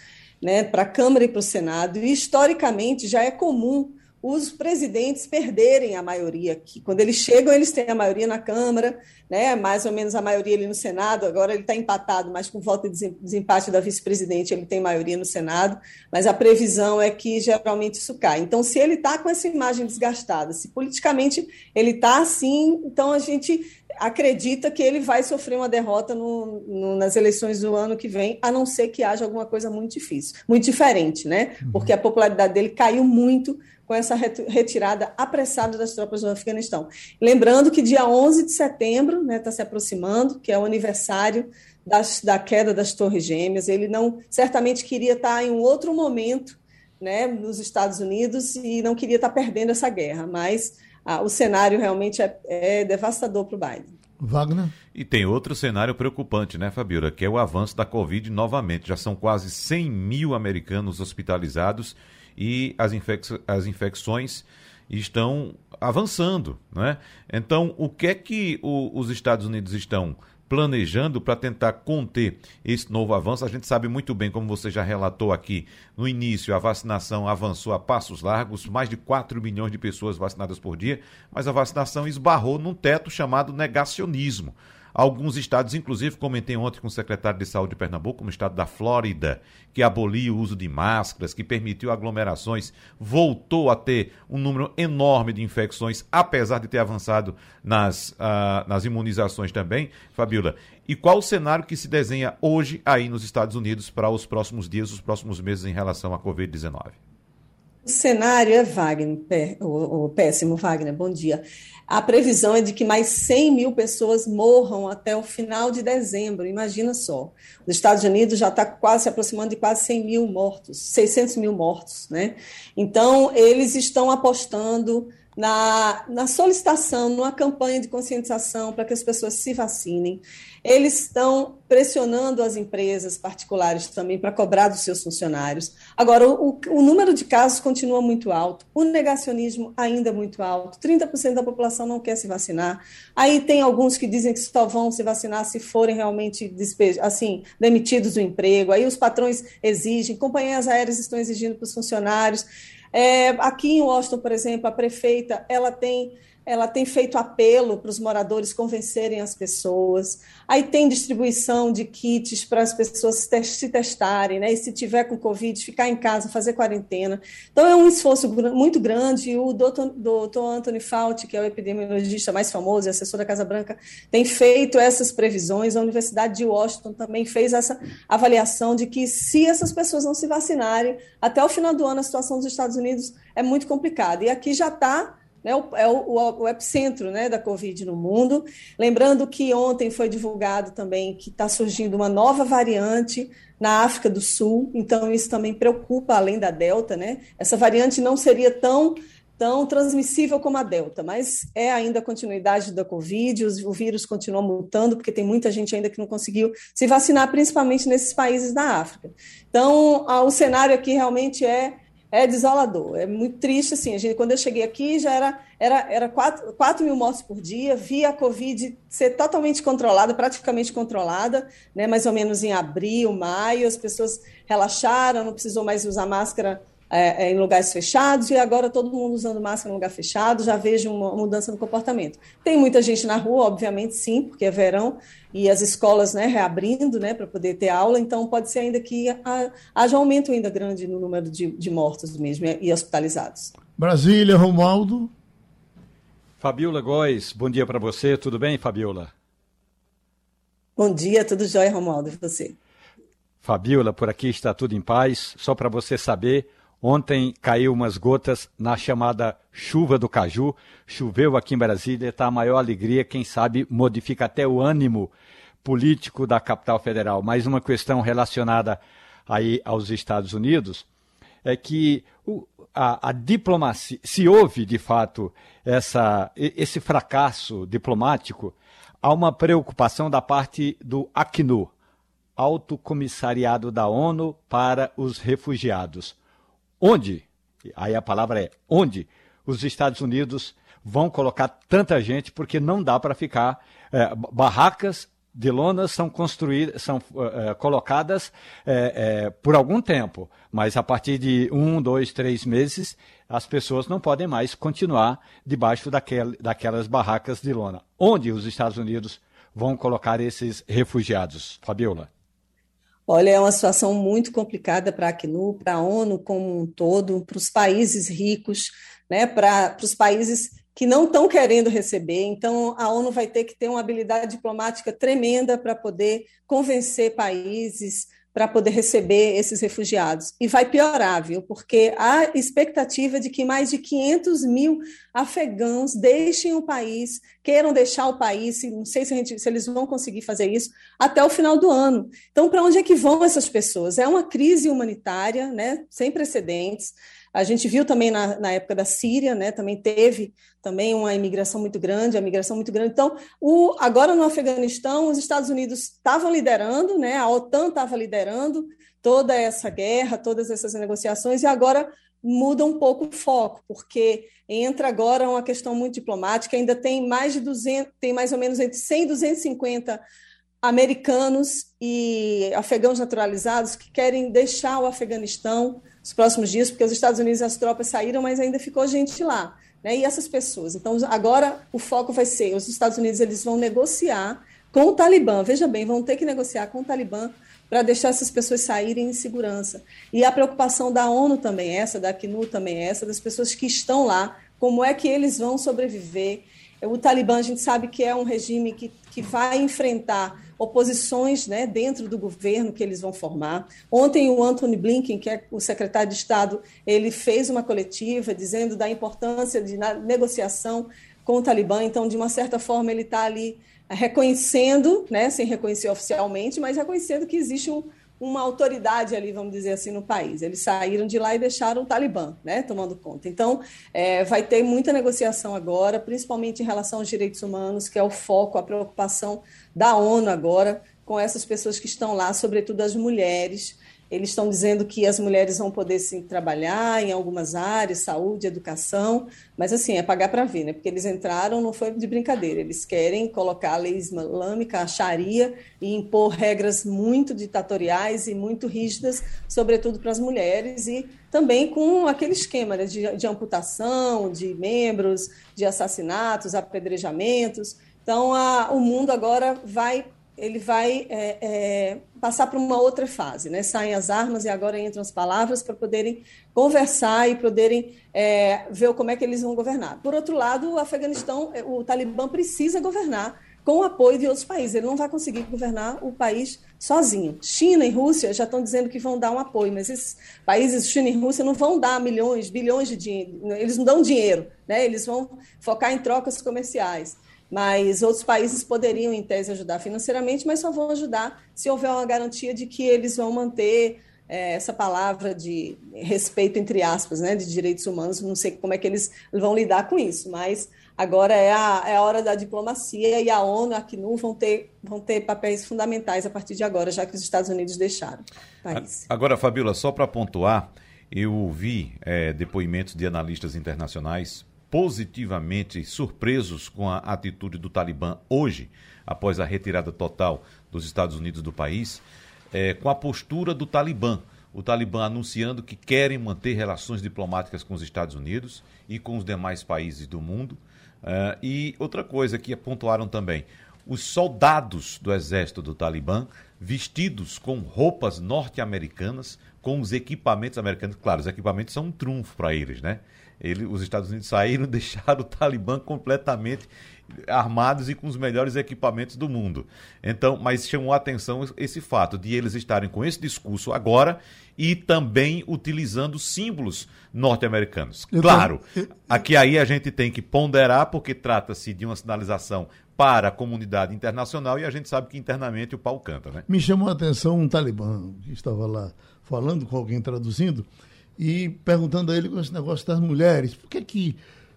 né, para a Câmara e para o Senado, e historicamente já é comum os presidentes perderem a maioria aqui. Quando eles chegam, eles têm a maioria na Câmara, né, mais ou menos a maioria ali no Senado. Agora ele está empatado, mas com voto de desempate da vice-presidente, ele tem maioria no Senado. Mas a previsão é que geralmente isso cai. Então, se ele está com essa imagem desgastada, se politicamente ele está assim, então a gente acredita que ele vai sofrer uma derrota no, no, nas eleições do ano que vem, a não ser que haja alguma coisa muito difícil, muito diferente, né? Uhum. Porque a popularidade dele caiu muito com essa retirada apressada das tropas do Afeganistão. Lembrando que dia 11 de setembro está né, se aproximando, que é o aniversário das, da queda das Torres Gêmeas. Ele não certamente queria estar tá em um outro momento né, nos Estados Unidos e não queria estar tá perdendo essa guerra, mas ah, o cenário realmente é, é devastador para o Biden. Wagner? E tem outro cenário preocupante, né, Fabiola, que é o avanço da Covid novamente. Já são quase 100 mil americanos hospitalizados e as, infec as infecções estão avançando. Né? Então, o que é que o, os Estados Unidos estão planejando para tentar conter esse novo avanço. A gente sabe muito bem, como você já relatou aqui, no início a vacinação avançou a passos largos, mais de 4 milhões de pessoas vacinadas por dia, mas a vacinação esbarrou num teto chamado negacionismo. Alguns estados, inclusive, comentei ontem com o secretário de Saúde de Pernambuco, como o estado da Flórida, que aboliu o uso de máscaras, que permitiu aglomerações, voltou a ter um número enorme de infecções, apesar de ter avançado nas, uh, nas imunizações também, Fabiola. E qual o cenário que se desenha hoje aí nos Estados Unidos para os próximos dias, os próximos meses em relação à Covid-19? Cenário é Wagner, o, o péssimo Wagner, bom dia. A previsão é de que mais 100 mil pessoas morram até o final de dezembro. Imagina só. Os Estados Unidos já está quase se aproximando de quase 100 mil mortos, 600 mil mortos. Né? Então, eles estão apostando na, na solicitação, numa campanha de conscientização para que as pessoas se vacinem. Eles estão pressionando as empresas particulares também para cobrar dos seus funcionários. Agora, o, o, número de casos continua muito alto, o negacionismo ainda é muito alto, 30% da população não quer se vacinar. Aí tem alguns que dizem que só vão se vacinar se forem realmente assim, demitidos do emprego. Aí os patrões exigem, companhias aéreas estão exigindo para os funcionários. É, aqui em Washington, por exemplo, a prefeita ela tem ela tem feito apelo para os moradores convencerem as pessoas. Aí tem distribuição de kits para as pessoas se testarem, né? E se tiver com Covid, ficar em casa, fazer quarentena. Então é um esforço muito grande. O doutor, doutor Anthony Fauci, que é o epidemiologista mais famoso e assessor da Casa Branca, tem feito essas previsões. A Universidade de Washington também fez essa avaliação de que se essas pessoas não se vacinarem, até o final do ano a situação dos Estados Unidos é muito complicada. E aqui já está né, é o, o, o, epicentro né, da Covid no mundo. Lembrando que ontem foi divulgado também que está surgindo uma nova variante na África do Sul, então isso também preocupa além da Delta. Né? Essa variante não seria tão, tão transmissível como a Delta, mas é ainda a continuidade da Covid, o vírus continua mutando, porque tem muita gente ainda que não conseguiu se vacinar, principalmente nesses países da África. Então, o cenário aqui realmente é é desolador, é muito triste, assim, a gente, quando eu cheguei aqui já era, era, era 4, 4 mil mortes por dia, via a Covid ser totalmente controlada, praticamente controlada, né, mais ou menos em abril, maio, as pessoas relaxaram, não precisou mais usar máscara é, é, em lugares fechados e agora todo mundo usando máscara em lugar fechado, já vejo uma mudança no comportamento. Tem muita gente na rua, obviamente sim, porque é verão e as escolas né, reabrindo né, para poder ter aula, então pode ser ainda que haja aumento ainda grande no número de, de mortos mesmo e hospitalizados. Brasília, Romualdo. Fabiola Góes, bom dia para você, tudo bem, Fabiola? Bom dia, tudo jóia, Romualdo, e você? Fabiola, por aqui está tudo em paz. Só para você saber, Ontem caiu umas gotas na chamada chuva do caju. Choveu aqui em Brasília, está a maior alegria. Quem sabe modifica até o ânimo político da capital federal. Mais uma questão relacionada aí aos Estados Unidos é que a, a, diplomacia, se houve de fato essa, esse fracasso diplomático, há uma preocupação da parte do Acnu, Alto Comissariado da ONU para os Refugiados onde, aí a palavra é onde, os Estados Unidos vão colocar tanta gente, porque não dá para ficar. É, barracas de lonas são construídas, são é, colocadas é, por algum tempo, mas a partir de um, dois, três meses, as pessoas não podem mais continuar debaixo daquel, daquelas barracas de lona. Onde os Estados Unidos vão colocar esses refugiados, Fabiola? Olha, é uma situação muito complicada para a Acnu, para a ONU como um todo, para os países ricos, né, para os países que não estão querendo receber. Então, a ONU vai ter que ter uma habilidade diplomática tremenda para poder convencer países para poder receber esses refugiados. E vai piorar, viu? Porque há expectativa de que mais de 500 mil afegãos deixem o país, queiram deixar o país, não sei se, gente, se eles vão conseguir fazer isso, até o final do ano. Então, para onde é que vão essas pessoas? É uma crise humanitária, né, sem precedentes. A gente viu também na, na, época da Síria, né, também teve também uma imigração muito grande, a migração muito grande. Então, o, agora no Afeganistão, os Estados Unidos estavam liderando, né, a OTAN estava liderando toda essa guerra, todas essas negociações, e agora muda um pouco o foco, porque entra agora uma questão muito diplomática, ainda tem mais de 200, tem mais ou menos entre 100 e 250 americanos e afegãos naturalizados que querem deixar o Afeganistão nos próximos dias, porque os Estados Unidos as tropas saíram, mas ainda ficou gente lá, né? E essas pessoas. Então agora o foco vai ser os Estados Unidos eles vão negociar com o Talibã. Veja bem, vão ter que negociar com o Talibã para deixar essas pessoas saírem em segurança. E a preocupação da ONU também é essa, da ACNUR também é essa, das pessoas que estão lá, como é que eles vão sobreviver. O Talibã, a gente sabe que é um regime que, que vai enfrentar oposições né, dentro do governo que eles vão formar. Ontem o Anthony Blinken, que é o secretário de Estado, ele fez uma coletiva dizendo da importância de negociação com o Talibã. Então, de uma certa forma, ele está ali reconhecendo, né, sem reconhecer oficialmente, mas reconhecendo que existe um, uma autoridade ali, vamos dizer assim, no país. Eles saíram de lá e deixaram o Talibã, né, tomando conta. Então, é, vai ter muita negociação agora, principalmente em relação aos direitos humanos, que é o foco, a preocupação da ONU agora com essas pessoas que estão lá, sobretudo as mulheres, eles estão dizendo que as mulheres vão poder sim trabalhar em algumas áreas, saúde, educação, mas assim, é pagar para ver, né? Porque eles entraram, não foi de brincadeira, eles querem colocar a lei islâmica, a Sharia, e impor regras muito ditatoriais e muito rígidas, sobretudo para as mulheres, e também com aquele esquema né, de, de amputação de membros, de assassinatos, apedrejamentos. Então, a, o mundo agora vai ele vai é, é, passar para uma outra fase, né? Saem as armas e agora entram as palavras para poderem conversar e poderem é, ver como é que eles vão governar. Por outro lado, o Afeganistão, é, o Talibã precisa governar com o apoio de outros países. Ele não vai conseguir governar o país sozinho. China e Rússia já estão dizendo que vão dar um apoio, mas esses países, China e Rússia, não vão dar milhões, bilhões de dinheiro. Eles não dão dinheiro, né? Eles vão focar em trocas comerciais mas outros países poderiam, em tese, ajudar financeiramente, mas só vão ajudar se houver uma garantia de que eles vão manter é, essa palavra de respeito, entre aspas, né, de direitos humanos. Não sei como é que eles vão lidar com isso, mas agora é a, é a hora da diplomacia e a ONU, a ACNUR vão ter, vão ter papéis fundamentais a partir de agora, já que os Estados Unidos deixaram o país. Agora, Fabiola, só para pontuar, eu ouvi é, depoimentos de analistas internacionais positivamente surpresos com a atitude do Talibã hoje, após a retirada total dos Estados Unidos do país, é, com a postura do Talibã. O Talibã anunciando que querem manter relações diplomáticas com os Estados Unidos e com os demais países do mundo. Uh, e outra coisa que pontuaram também: os soldados do exército do Talibã, vestidos com roupas norte-americanas, com os equipamentos americanos. Claro, os equipamentos são um trunfo para eles, né? Ele, os Estados Unidos saíram, deixaram o Talibã completamente armados e com os melhores equipamentos do mundo. Então, mas chamou a atenção esse fato de eles estarem com esse discurso agora e também utilizando símbolos norte-americanos. Claro, aqui aí a gente tem que ponderar porque trata-se de uma sinalização para a comunidade internacional e a gente sabe que internamente o pau canta, né? Me chamou a atenção um talibã que estava lá falando com alguém traduzindo e perguntando a ele com esse negócio das mulheres, por que que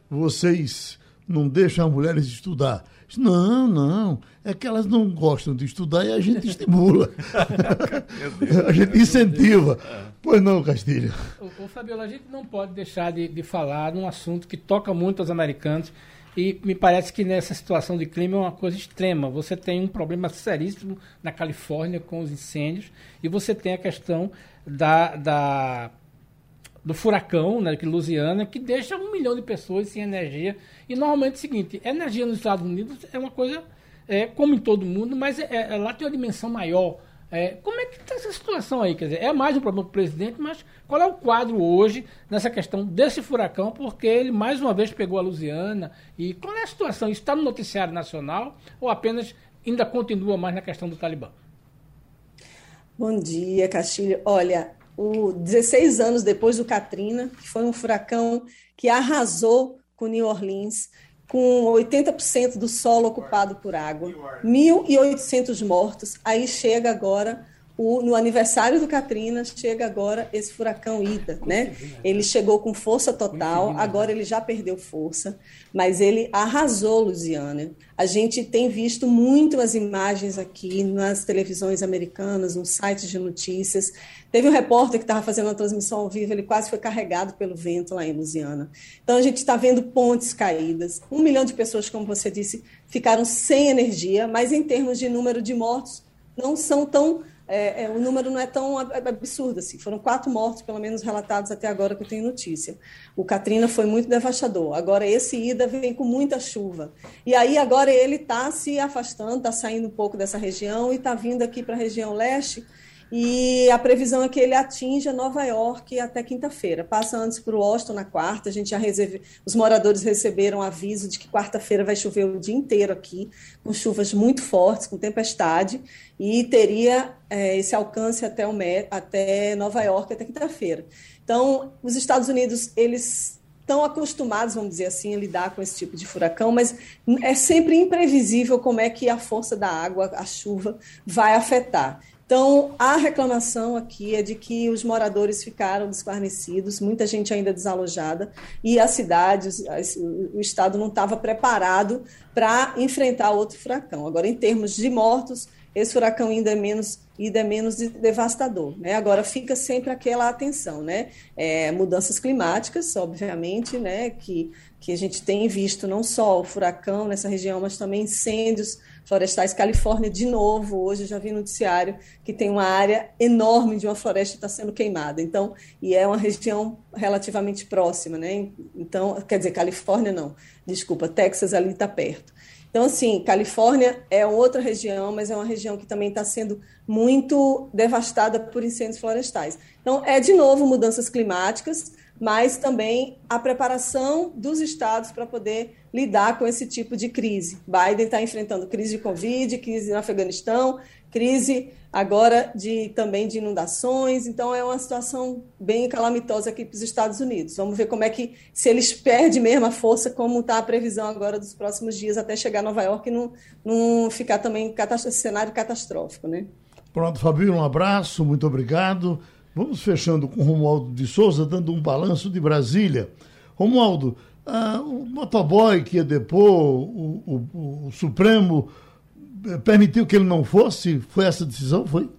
vocês não deixam as mulheres estudar? Não, não, é que elas não gostam de estudar e a gente estimula. a gente incentiva. Pois não, Castilho. O, Fabiola, a gente não pode deixar de, de falar num assunto que toca muito aos americanos e me parece que nessa situação de clima é uma coisa extrema. Você tem um problema seríssimo na Califórnia com os incêndios e você tem a questão da, da do furacão, né, que Louisiana, que deixa um milhão de pessoas sem energia. E normalmente é o seguinte, energia nos Estados Unidos é uma coisa, é, como em todo mundo, mas é, é, lá tem uma dimensão maior. É, como é que está essa situação aí? Quer dizer, é mais um problema para o presidente, mas qual é o quadro hoje nessa questão desse furacão? Porque ele mais uma vez pegou a Louisiana. E qual é a situação? Está no noticiário nacional ou apenas ainda continua mais na questão do Talibã? Bom dia, Castilho. Olha, o 16 anos depois do Katrina, que foi um furacão que arrasou com New Orleans, com 80% do solo ocupado por água, 1.800 mortos. Aí chega agora o, no aniversário do Katrina, chega agora esse furacão Ida, né? Ele chegou com força total, agora ele já perdeu força, mas ele arrasou Louisiana. A gente tem visto muito as imagens aqui nas televisões americanas, nos sites de notícias. Teve um repórter que estava fazendo uma transmissão ao vivo, ele quase foi carregado pelo vento lá em Louisiana. Então a gente está vendo pontes caídas. Um milhão de pessoas, como você disse, ficaram sem energia, mas em termos de número de mortos, não são tão é, é, o número não é tão absurdo assim. Foram quatro mortos, pelo menos relatados até agora que eu tenho notícia. O Katrina foi muito devastador. Agora esse Ida vem com muita chuva. E aí agora ele está se afastando, está saindo um pouco dessa região e está vindo aqui para a região leste. E a previsão é que ele atinja Nova York até quinta-feira. Passa antes para o Washington na quarta. A gente já recebe, os moradores receberam aviso de que quarta-feira vai chover o dia inteiro aqui, com chuvas muito fortes, com tempestade, e teria é, esse alcance até, o, até Nova York até quinta-feira. Então, os Estados Unidos eles estão acostumados, vamos dizer assim, a lidar com esse tipo de furacão, mas é sempre imprevisível como é que a força da água, a chuva, vai afetar. Então, a reclamação aqui é de que os moradores ficaram desguarnecidos, muita gente ainda desalojada, e a cidade, o estado não estava preparado para enfrentar outro furacão. Agora, em termos de mortos, esse furacão ainda é menos ainda é menos devastador. Né? Agora fica sempre aquela atenção, né? É, mudanças climáticas, obviamente, né? Que, que a gente tem visto não só o furacão nessa região, mas também incêndios florestais. Califórnia, de novo, hoje já vi noticiário que tem uma área enorme de uma floresta está sendo queimada. Então, e é uma região relativamente próxima, né? Então, quer dizer, Califórnia não, desculpa, Texas ali está perto. Então, assim, Califórnia é outra região, mas é uma região que também está sendo muito devastada por incêndios florestais. Então, é de novo mudanças climáticas, mas também a preparação dos estados para poder lidar com esse tipo de crise. Biden está enfrentando crise de Covid, crise no Afeganistão, crise agora de também de inundações, então é uma situação bem calamitosa aqui para os Estados Unidos. Vamos ver como é que, se eles perdem mesmo a força, como está a previsão agora dos próximos dias até chegar a Nova York e não, não ficar também cenário catastrófico, né? Pronto, Fabio, um abraço, muito obrigado. Vamos fechando com Romualdo de Souza, dando um balanço de Brasília. Romualdo, ah, o motoboy que ia depor, o, o, o Supremo permitiu que ele não fosse? Foi essa decisão? Foi?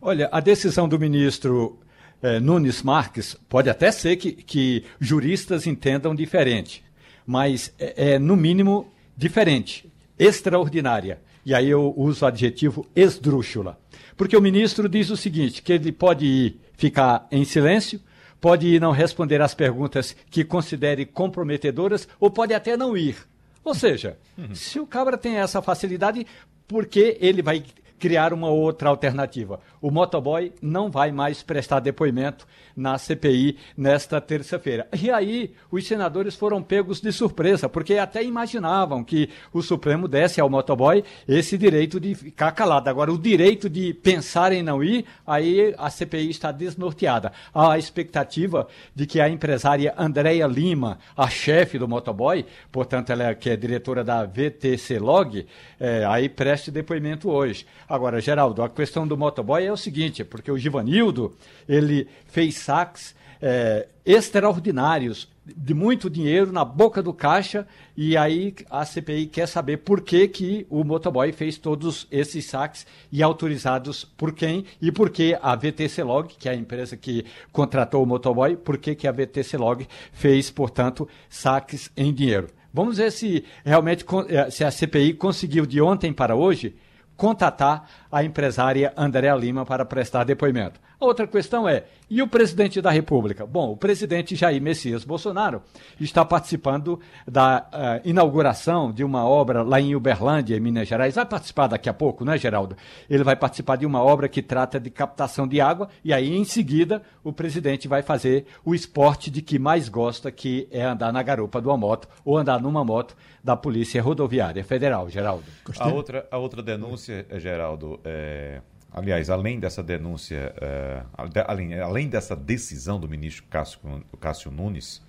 Olha, a decisão do ministro eh, Nunes Marques pode até ser que, que juristas entendam diferente, mas é, é, no mínimo diferente, extraordinária. E aí eu uso o adjetivo esdrúxula. Porque o ministro diz o seguinte: que ele pode ir ficar em silêncio, pode ir não responder às perguntas que considere comprometedoras, ou pode até não ir. Ou seja, uhum. se o cabra tem essa facilidade, por que ele vai criar uma outra alternativa. O motoboy não vai mais prestar depoimento na CPI nesta terça-feira. E aí, os senadores foram pegos de surpresa, porque até imaginavam que o Supremo desse ao motoboy esse direito de ficar calado. Agora, o direito de pensar em não ir, aí a CPI está desnorteada. Há a expectativa de que a empresária Andréia Lima, a chefe do motoboy, portanto, ela é, que é diretora da VTC Log, é, aí preste depoimento hoje. Agora, Geraldo, a questão do motoboy é o seguinte, porque o Givanildo, ele fez saques é, extraordinários de muito dinheiro na boca do caixa e aí a CPI quer saber por que, que o motoboy fez todos esses saques e autorizados por quem e por que a VTC Log, que é a empresa que contratou o motoboy, por que, que a VTC Log fez, portanto, saques em dinheiro. Vamos ver se realmente é, se a CPI conseguiu de ontem para hoje contatar a empresária Andréa Lima para prestar depoimento. A outra questão é: e o presidente da República? Bom, o presidente Jair Messias Bolsonaro está participando da uh, inauguração de uma obra lá em Uberlândia, em Minas Gerais. Vai participar daqui a pouco, né, Geraldo? Ele vai participar de uma obra que trata de captação de água e aí, em seguida, o presidente vai fazer o esporte de que mais gosta, que é andar na garupa de uma moto ou andar numa moto da Polícia Rodoviária Federal, Geraldo. A outra, a outra denúncia, Geraldo, é Aliás, além dessa denúncia, uh, além, além dessa decisão do ministro Cássio, Cássio Nunes,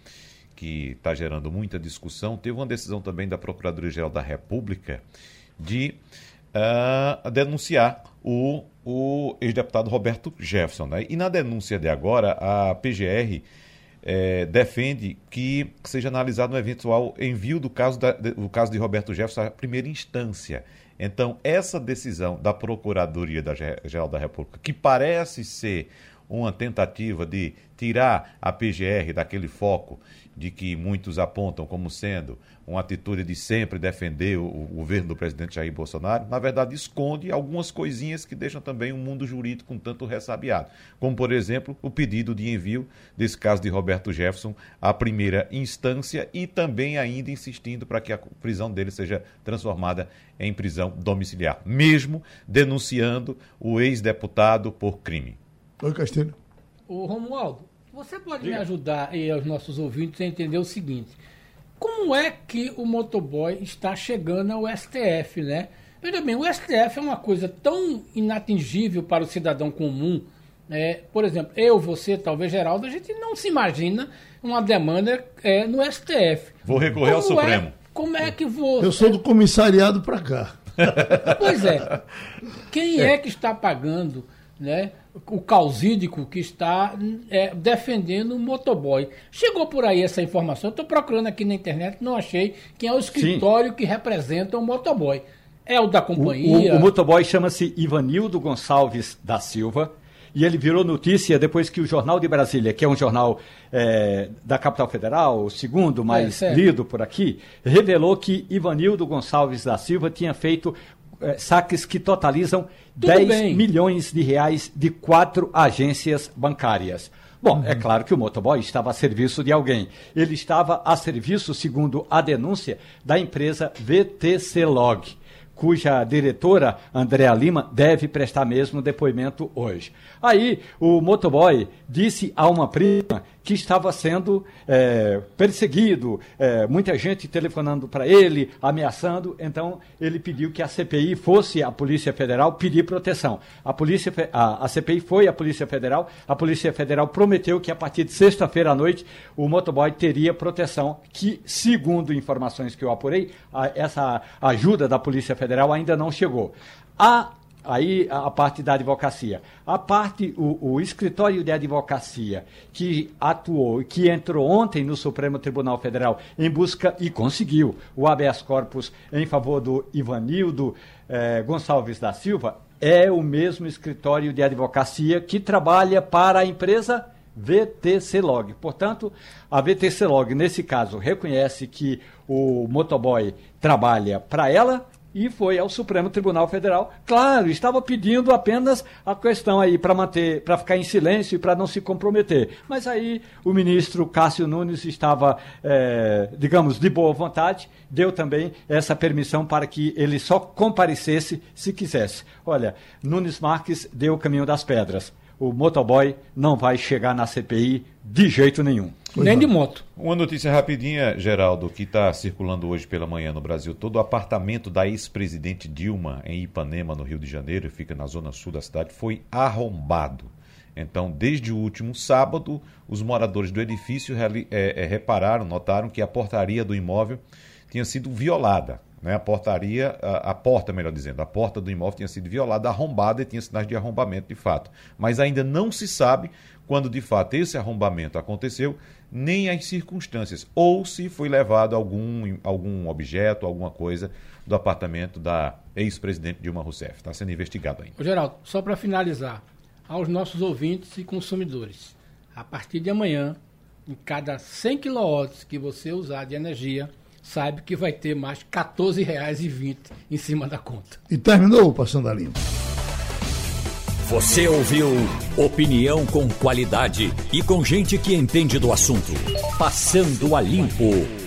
que está gerando muita discussão, teve uma decisão também da Procuradoria-Geral da República de uh, denunciar o, o ex-deputado Roberto Jefferson. Né? E na denúncia de agora, a PGR é, defende que seja analisado um eventual envio do caso, da, do caso de Roberto Jefferson à primeira instância. Então, essa decisão da Procuradoria Geral da República, que parece ser uma tentativa de tirar a PGR daquele foco de que muitos apontam como sendo uma atitude de sempre defender o, o, governo do presidente Jair Bolsonaro, na verdade esconde algumas coisinhas que deixam também o mundo jurídico um tanto ressabiado, como por exemplo o pedido de envio desse caso de Roberto Jefferson à primeira instância e também ainda insistindo para que a prisão dele seja transformada em prisão domiciliar, mesmo denunciando o ex-deputado por crime. Oi, Castilho. Ô, Romualdo, você pode Diga. me ajudar e aos nossos ouvintes a entender o seguinte: como é que o motoboy está chegando ao STF, né? Veja bem, o STF é uma coisa tão inatingível para o cidadão comum. É, por exemplo, eu, você, talvez Geraldo, a gente não se imagina uma demanda é, no STF. Vou recorrer como ao Supremo. É, como é que vou. Eu sou do comissariado para cá. Pois é. Quem é. é que está pagando né, o causídico que está é, defendendo o motoboy. Chegou por aí essa informação, estou procurando aqui na internet, não achei quem é o escritório Sim. que representa o motoboy. É o da companhia. O, o, o motoboy chama-se Ivanildo Gonçalves da Silva. E ele virou notícia depois que o Jornal de Brasília, que é um jornal é, da capital federal, o segundo mais é, lido por aqui, revelou que Ivanildo Gonçalves da Silva tinha feito é, saques que totalizam Tudo 10 bem. milhões de reais de quatro agências bancárias. Bom, é uhum. é claro que o motoboy estava a serviço de alguém. Ele estava a serviço, segundo a denúncia, da empresa VTC Log cuja diretora, Andréa Lima, deve prestar mesmo depoimento hoje. Aí, o motoboy disse a uma prima que estava sendo é, perseguido, é, muita gente telefonando para ele, ameaçando, então ele pediu que a CPI fosse a Polícia Federal pedir proteção. A, polícia, a, a CPI foi a Polícia Federal, a Polícia Federal prometeu que a partir de sexta-feira à noite o motoboy teria proteção, que, segundo informações que eu apurei, a, essa ajuda da Polícia Federal ainda não chegou. A aí a, parte da advocacia. A parte, o, o, escritório de advocacia que atuou, que entrou ontem no Supremo Tribunal Federal em busca e conseguiu o habeas corpus em favor do Ivanildo eh, Gonçalves da Silva, é o mesmo escritório de advocacia que trabalha para a empresa VTC Log. Portanto, a VTC Log, nesse caso, reconhece que o motoboy trabalha para ela e foi ao Supremo Tribunal Federal. Claro, estava pedindo apenas a questão aí para manter, para ficar em silêncio e para não se comprometer. Mas aí o ministro Cássio Nunes estava, é, digamos, de boa vontade, deu também essa permissão para que ele só comparecesse se quisesse. Olha, Nunes Marques deu o caminho das pedras o motoboy não vai chegar na CPI de jeito nenhum. Nem de moto. Uma notícia rapidinha, Geraldo, que está circulando hoje pela manhã no Brasil todo. O apartamento da ex-presidente Dilma em Ipanema, no Rio de Janeiro, fica na zona sul da cidade, foi arrombado. Então, desde o último sábado, os moradores do edifício é, é, repararam, notaram que a portaria do imóvel tinha sido violada. Né? A portaria, a, a, porta, melhor dizendo, a porta do imóvel tinha sido violada, arrombada e tinha sinais de arrombamento de fato. Mas ainda não se sabe quando de fato esse arrombamento aconteceu, nem as circunstâncias, ou se foi levado algum, algum objeto, alguma coisa do apartamento da ex-presidente Dilma Rousseff. Está sendo investigado ainda. Geraldo, só para finalizar, aos nossos ouvintes e consumidores, a partir de amanhã, em cada 100 kW que você usar de energia, sabe que vai ter mais R$ 14,20 em cima da conta. E terminou o Passando a Limpo. Você ouviu opinião com qualidade e com gente que entende do assunto. Passando a Limpo.